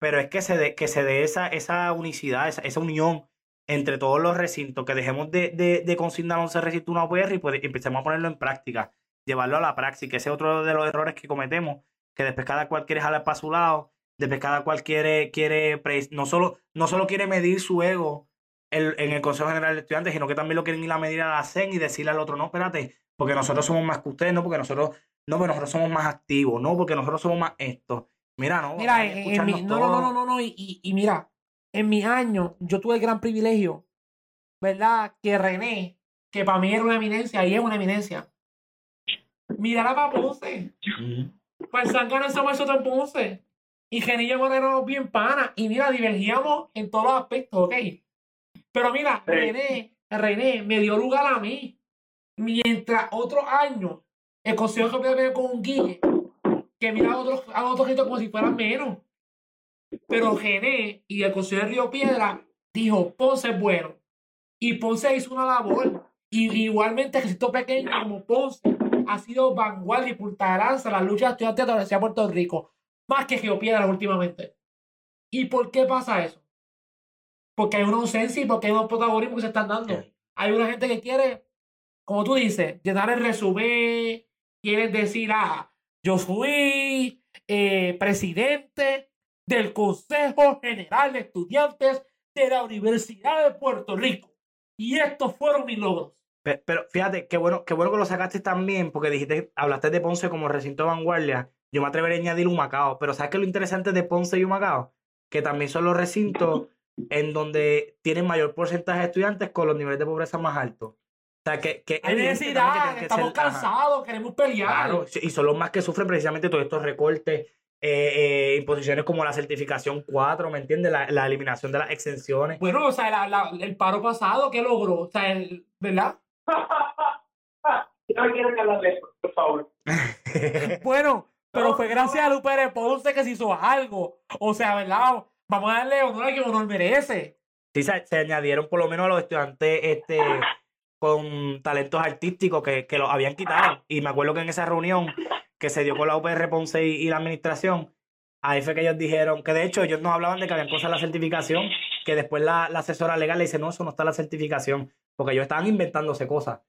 pero es que se dé que se esa, esa unicidad, esa, esa unión entre todos los recintos, que dejemos de, de, de consignar 11 recintos una UPR y pues empecemos a ponerlo en práctica, llevarlo a la praxis, que ese es otro de los errores que cometemos, que después cada cual quiere jalar para su lado, después cada cual quiere, quiere no, solo, no solo quiere medir su ego el, en el Consejo General de Estudiantes, sino que también lo quieren ir a medir a la CEN y decirle al otro, no, espérate, porque nosotros somos más que ustedes, no, porque nosotros, no, porque nosotros somos más activos, no, porque nosotros somos más esto. Mira, no. Mira, en, mi, no, no, no, no, no, y, y, mira, en mi año yo tuve el gran privilegio, ¿verdad? Que René, que para mí era una eminencia, y es una eminencia, mirara para Ponce. Pues San Carlos Samuel en Ponce. Y Genillo Moreno bien pana. Y mira, divergíamos en todos los aspectos, ¿ok? Pero mira, René, René me dio lugar a mí. Mientras otros años, el consejo que con un guille, que mira a otros, a otros como si fueran menos. Pero Gené y el consejo de Río Piedra dijo, Ponce es bueno. Y Ponce hizo una labor. Y igualmente, Ejército Pequeño como Ponce ha sido vanguardia y punta de lanza la lucha estudiantil de la Universidad de Puerto Rico. Más que Geopiedra últimamente. ¿Y por qué pasa eso? Porque hay una ausencia y porque hay unos protagonismos que se están dando. Hay una gente que quiere, como tú dices, llenar el resumen, quiere decir, ah, yo fui eh, presidente del Consejo General de Estudiantes de la Universidad de Puerto Rico. Y estos fueron mis logros. Pero, fíjate, qué bueno, qué bueno que lo sacaste también, porque dijiste, hablaste de Ponce como recinto de vanguardia. Yo me atrevería a añadir Humacao, pero ¿sabes qué es lo interesante de Ponce y Humacao? Que también son los recintos en donde tienen mayor porcentaje de estudiantes con los niveles de pobreza más altos. O sea, que, que hay necesidad, estamos cansados, queremos pelear. Claro, y son los más que sufren precisamente todos estos recortes, eh, eh, imposiciones como la certificación 4, ¿me entiendes? La, la, eliminación de las exenciones. Bueno, o sea, la, el paro pasado, ¿qué logró? O sea, el, ¿verdad? Yo no quiero que hablar de eso, por favor. bueno, pero fue gracias a Lupe Ponce que se hizo algo. O sea, ¿verdad? Vamos a darle honor a que honor merece. Sí, se, añadieron por lo menos a los estudiantes este, con talentos artísticos que, que los habían quitado. Y me acuerdo que en esa reunión que se dio con la UPR Ponce y, la administración, ahí fue que ellos dijeron, que de hecho ellos nos hablaban de que habían cosas en la certificación, que después la, la asesora legal le dice, no, eso no está en la certificación, porque ellos estaban inventándose cosas.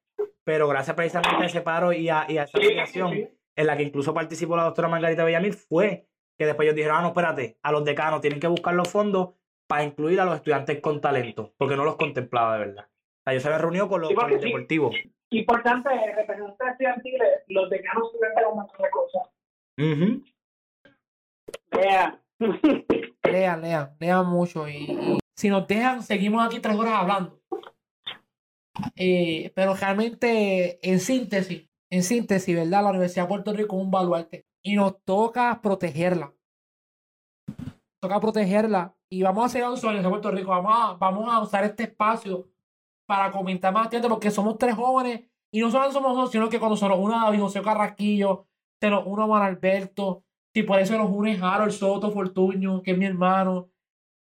Pero gracias precisamente a ese paro y a, y a esa mediación, en la que incluso participó la doctora Margarita Bellamil, fue que después ellos dijeron, ah, no, espérate, a los decanos tienen que buscar los fondos para incluir a los estudiantes con talento, porque no los contemplaba de verdad. O sea, ellos se habían reunido con los, deportivos. Importante, representantes estudiantiles, los decanos suelen un montón de cosas. Uh Lean. lean, lean, lean mucho. Y, si nos dejan, seguimos aquí tres horas hablando. Eh, pero realmente, en síntesis, en síntesis, ¿verdad? La Universidad de Puerto Rico es un baluarte y nos toca protegerla. toca protegerla y vamos a hacer un en Puerto Rico. Vamos a, vamos a usar este espacio para comentar más tiempo porque somos tres jóvenes y no solo somos dos, sino que cuando se nos une David José Carrasquillo, se nos une Juan Alberto, si por eso nos une Harold Soto Fortuño, que es mi hermano.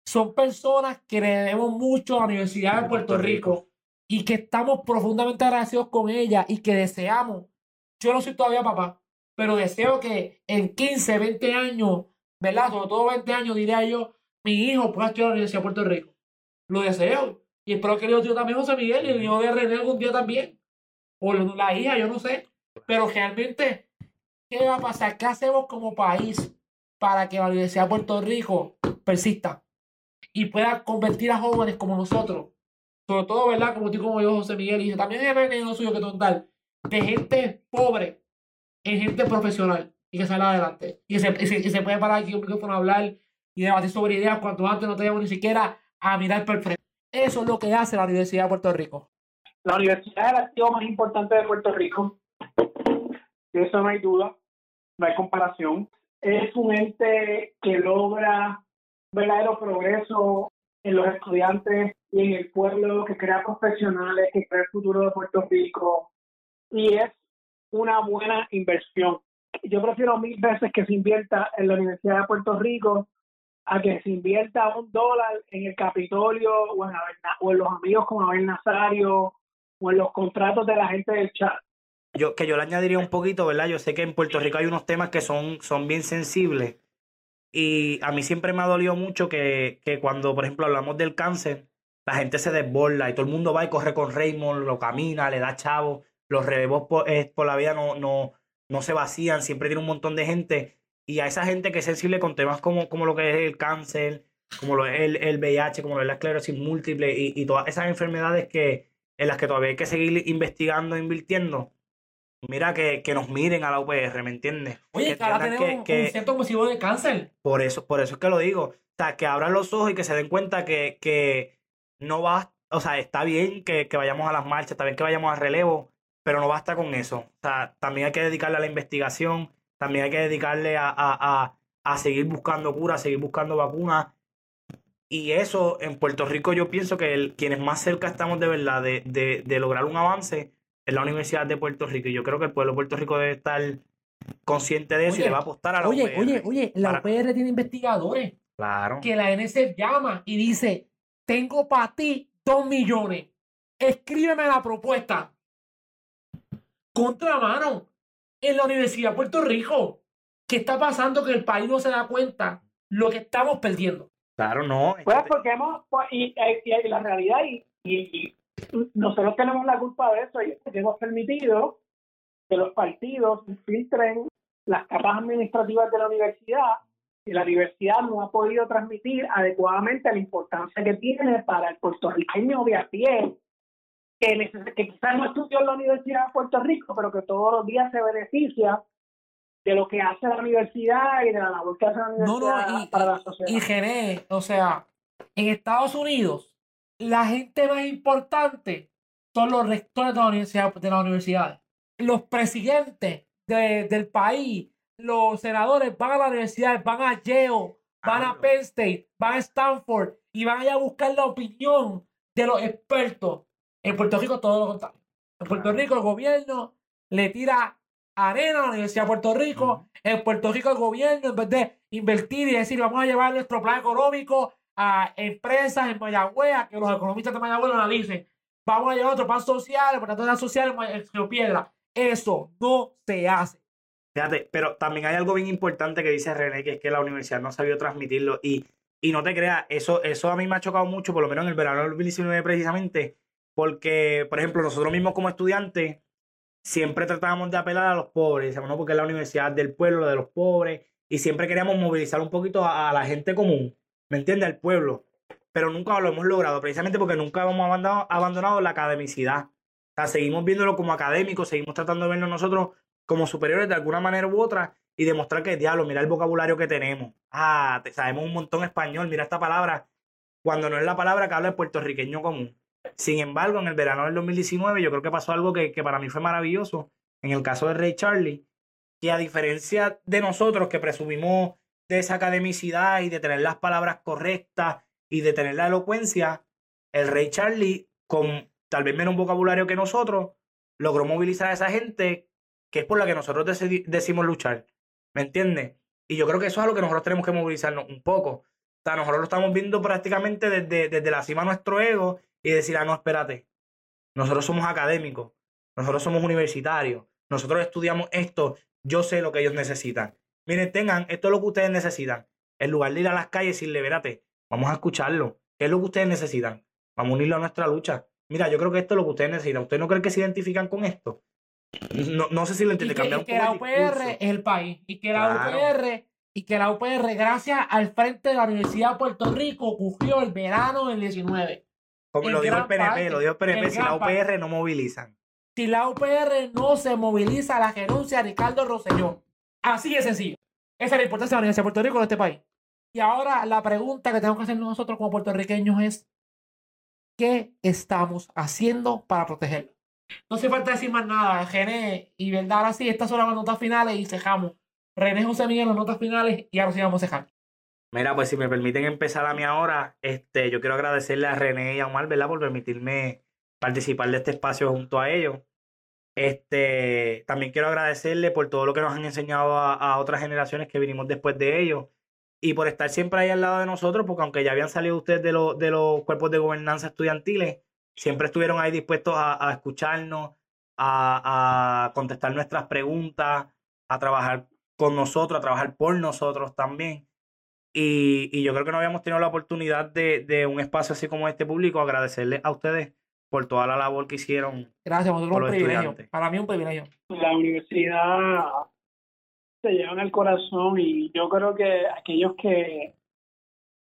Son personas que le debemos mucho a la Universidad de Puerto, Rico, y que estamos profundamente agradecidos con ella y que deseamos. Yo no soy todavía papá, pero deseo que en 15, 20 años, ¿verdad? Sobre todo 20 años, diría yo, mi hijo pueda estudiar en la Universidad de Puerto Rico. Lo deseo. Y espero que el hijo también José Miguel y el hijo de René algún día también. O la hija, yo no sé. Pero realmente, ¿qué va a pasar? ¿Qué hacemos como país para que la Universidad de Puerto Rico persista y pueda convertir a jóvenes como nosotros? Sobre todo, ¿verdad? Como tú, como yo, José Miguel, y también René, no suyo que total, de gente pobre en gente profesional y que sale adelante. Y se, y se, puede parar aquí un micrófono a hablar y debatir sobre ideas cuando antes no teníamos ni siquiera a mirar por frente. Eso es lo que hace la Universidad de Puerto Rico. La universidad es el activo más importante de Puerto Rico. De eso no hay duda, no hay comparación. Es un ente que logra verdadero progreso en los estudiantes y en el pueblo, que crea profesionales, que crea el futuro de Puerto Rico. Y es una buena inversión. Yo prefiero mil veces que se invierta en la Universidad de Puerto Rico a que se invierta un dólar en el Capitolio o en, o en los amigos como Abel Nazario o en los contratos de la gente del chat. Yo, que yo le añadiría un poquito, ¿verdad? Yo sé que en Puerto Rico hay unos temas que son, son bien sensibles, Y a mí siempre me ha dolido mucho que, que cuando, por ejemplo, hablamos del cáncer, la gente se desborda y todo el mundo va y corre con Raymond, lo camina, le da chavo, los relevos por, eh, por la vida no, no, no se vacían, siempre tiene un montón de gente. Y a esa gente que es sensible con temas como, como lo que es el cáncer, como lo es el, el VIH, como lo es la esclerosis múltiple y, y todas esas enfermedades que, en las que todavía hay que seguir investigando e invirtiendo, mira que, que nos miren a la UPR, ¿me entiendes? Oye, que, ahora tenemos un centro masivo de cáncer. Por eso, por eso es que lo digo. O sea, que abran los ojos y que se den cuenta que, que no va, o sea, está bien que, que vayamos a las marchas, está bien que vayamos a relevo, pero no basta con eso. O sea, también hay que dedicarle a la investigación, también hay que dedicarle a, a, a, a seguir buscando curas, seguir buscando vacunas. Y eso en Puerto Rico yo pienso que el, quienes más cerca estamos de verdad de, de, de, lograr un avance es la Universidad de Puerto Rico. Y yo creo que el pueblo de Puerto Rico debe estar consciente de eso oye, y le va a apostar a la oye, UPR. Oye, oye, la para... UPR tiene investigadores. Claro. Que la NSF llama y dice, tengo para ti dos millones. Escríbeme la propuesta. Contra mano. En la Universidad de Puerto Rico. ¿Qué está pasando? Que el país no se da cuenta lo que estamos perdiendo. Claro, no. Pues porque hemos, pues, y, y, y, la realidad, y, y, nosotros tenemos la culpa de eso, y porque hemos permitido que los partidos filtren las capas administrativas de la universidad y la universidad no ha podido transmitir adecuadamente la importancia que tiene para el puertorriqueño de a pie, que, que quizás no estudió en la Universidad de Puerto Rico, pero que todos los días se beneficia de lo que hace la universidad y de la labor que hace la universidad no, no, y, para la sociedad. Y Gené, o sea, en Estados Unidos, la gente más importante son los rectores de la universidad, de la universidad. Los presidentes de, del país, los senadores van a la universidad, van a Yale, van a Penn State, van a Stanford y van allá a buscar la opinión de los expertos. En Puerto Rico todo lo contrario. En Puerto Rico el gobierno le tira arena a la Universidad de Puerto Rico. Uh -huh. En Puerto Rico el gobierno, en vez de invertir y decir, vamos a llevar nuestro plan económico a empresas en Mayagüez, a que los economistas de Mayagüez lo analicen. Vamos a llevar otro plan social, el plan social en Río Piedra. Eso no se hace. Fíjate, pero también hay algo bien importante que dice René, que es que la universidad no ha sabido transmitirlo. Y, y no te creas, eso, eso a mí me ha chocado mucho, por lo menos en el verano del 2019 precisamente, porque, por ejemplo, nosotros mismos como estudiantes siempre tratábamos de apelar a los pobres, decíamos, no, porque es la universidad del pueblo, de los pobres, y siempre queríamos movilizar un poquito a, la gente común, ¿me entiendes? Al pueblo. Pero nunca lo hemos logrado, precisamente porque nunca hemos abandonado, abandonado la academicidad. O sea, seguimos viéndolo como académicos, seguimos tratando de vernos nosotros como superiores de alguna manera u otra y demostrar que, diablo, mira el vocabulario que tenemos. Ah, te, sabemos un montón español, mira esta palabra, cuando no es la palabra que habla el puertorriqueño común. Sin embargo, en el verano del 2019 yo creo que pasó algo que, que para mí fue maravilloso, en el caso de Ray Charlie, que a diferencia de nosotros que presumimos de esa academicidad y de tener las palabras correctas y de tener la elocuencia, el Rey Charlie, con tal vez menos vocabulario que nosotros, logró movilizar a esa gente que es por la que nosotros decimos luchar. ¿Me entiendes? Y yo creo que eso es a lo que nosotros tenemos que movilizarnos un poco. O sea, nosotros lo estamos viendo prácticamente desde, desde la cima de nuestro ego y decir, ah, no, espérate. Nosotros somos académicos, nosotros somos universitarios, nosotros estudiamos esto, yo sé lo que ellos necesitan. Miren, tengan, esto es lo que ustedes necesitan. En lugar de ir a las calles y decirle, espérate, vamos a escucharlo. ¿Qué es lo que ustedes necesitan? Vamos a unirlo a nuestra lucha. Mira, yo creo que esto es lo que ustedes necesitan. ¿Ustedes no creen que se identifican con esto? No, no sé si lo entiende. Y que, y que la UPR es el país. Y que la claro. UPR, y que la UPR, gracias al frente de la Universidad de Puerto Rico, ocurrió el verano del 19. Como lo dijo el PNP, parte, lo dijo el PNP, si la UPR parte. no movilizan. Si la UPR no se moviliza, la renuncia a Ricardo Rosselló. Así de sencillo. Esa es la importancia de la Universidad de Puerto Rico en este país. Y ahora la pregunta que tenemos que hacer nosotros como puertorriqueños es, ¿qué estamos haciendo para protegerlo? No hace falta decir más nada. René y verdad, ahora sí, estas son las notas finales y cejamos. René José Miguel, las notas finales y ahora sí vamos a cejar. Mira, pues si me permiten empezar a mí ahora, este, yo quiero agradecerle a René y a Omar, ¿verdad? Por permitirme participar de este espacio junto a ellos. Este, también quiero agradecerle por todo lo que nos han enseñado a, otras generaciones que vinimos después de ellos y por estar siempre ahí al lado de nosotros, porque aunque ya habían salido ustedes de, lo, de los cuerpos de gobernanza estudiantiles, siempre estuvieron ahí dispuestos a, a escucharnos, a, a, contestar nuestras preguntas, a trabajar con nosotros, a trabajar por nosotros también. Y, y yo creo que no habíamos tenido la oportunidad de, de un espacio así como este público, agradecerles a ustedes por toda la labor que hicieron. Gracias, nosotros Por un los privilegio. estudiantes. Para mí un privilegio. La universidad se lleva en el corazón y yo creo que aquellos que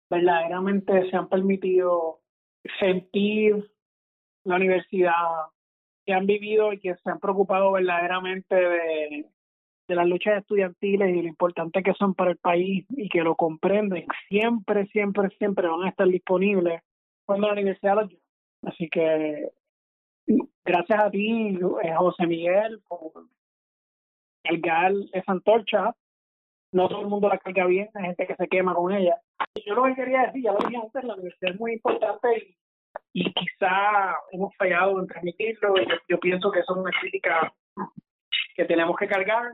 verdaderamente se han permitido sentir la universidad, que han vivido y que se han preocupado verdaderamente de, de las luchas estudiantiles y lo importante que son para el país y que lo comprenden, siempre, siempre, siempre van a estar disponibles cuando la universidad. Así que gracias a ti, eh, José Miguel, por cargar esa antorcha. No todo el mundo la carga bien, hay gente que se quema con ella. Yo lo que quería decir, ya lo dije antes, la universidad es muy importante y, y quizá hemos fallado en transmitirlo. Y yo, yo pienso que eso es una crítica que tenemos que cargar.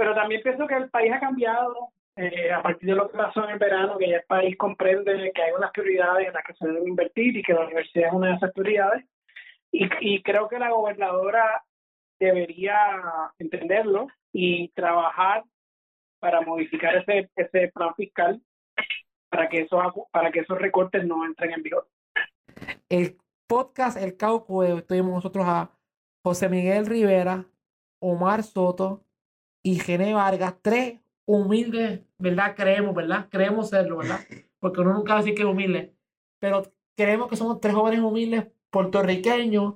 Pero también pienso que el país ha cambiado eh, a partir de lo que pasó en el verano, que ya el país comprende que hay unas prioridades en las que se debe invertir y que la universidad es una de esas prioridades. Y, y creo que la gobernadora debería entenderlo y trabajar para modificar ese ese plan fiscal para que esos para que esos recortes no entren en vigor. El podcast El Cauco, eh, tuvimos nosotros a José Miguel Rivera, Omar Soto y Gene Vargas, tres humildes, ¿verdad? Creemos, ¿verdad? Creemos serlo, ¿verdad? Porque uno nunca va a decir que es humilde, pero creemos que somos tres jóvenes humildes puertorriqueños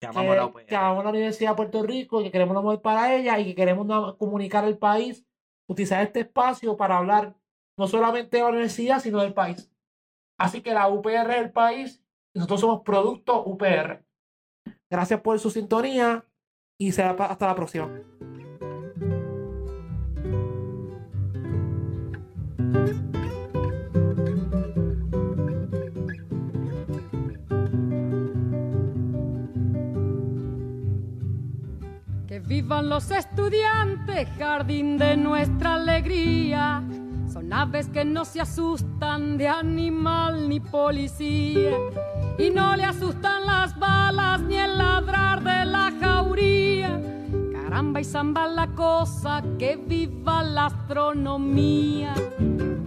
que, la UPR. que amamos la Universidad de Puerto Rico, que queremos lo mejor para ella y que queremos comunicar al país, utilizar este espacio para hablar no solamente de la universidad, sino del país. Así que la UPR es el país y nosotros somos producto UPR. Gracias por su sintonía y será hasta la próxima. Que vivan los estudiantes, jardín de nuestra alegría. Son aves que no se asustan de animal ni policía. Y no le asustan las balas ni el ladrar de la jauría. Caramba y zamba la cosa, que viva la astronomía.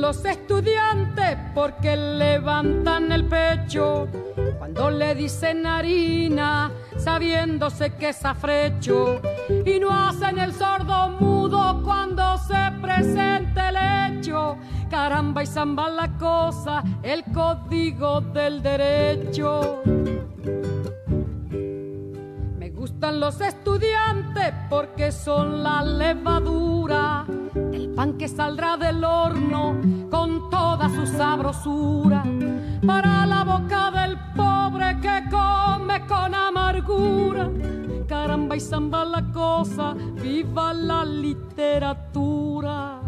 Los estudiantes porque levantan el pecho cuando le dicen harina, sabiéndose que es afrecho. Y no hacen el sordo mudo cuando se presenta el hecho. Caramba y zamba la cosa, el código del derecho. Me gustan los estudiantes porque son la levadura pan que saldrá del horno con toda su sabrosura para la boca del pobre que come con amargura. Caramba y zamba la cosa, viva la literatura.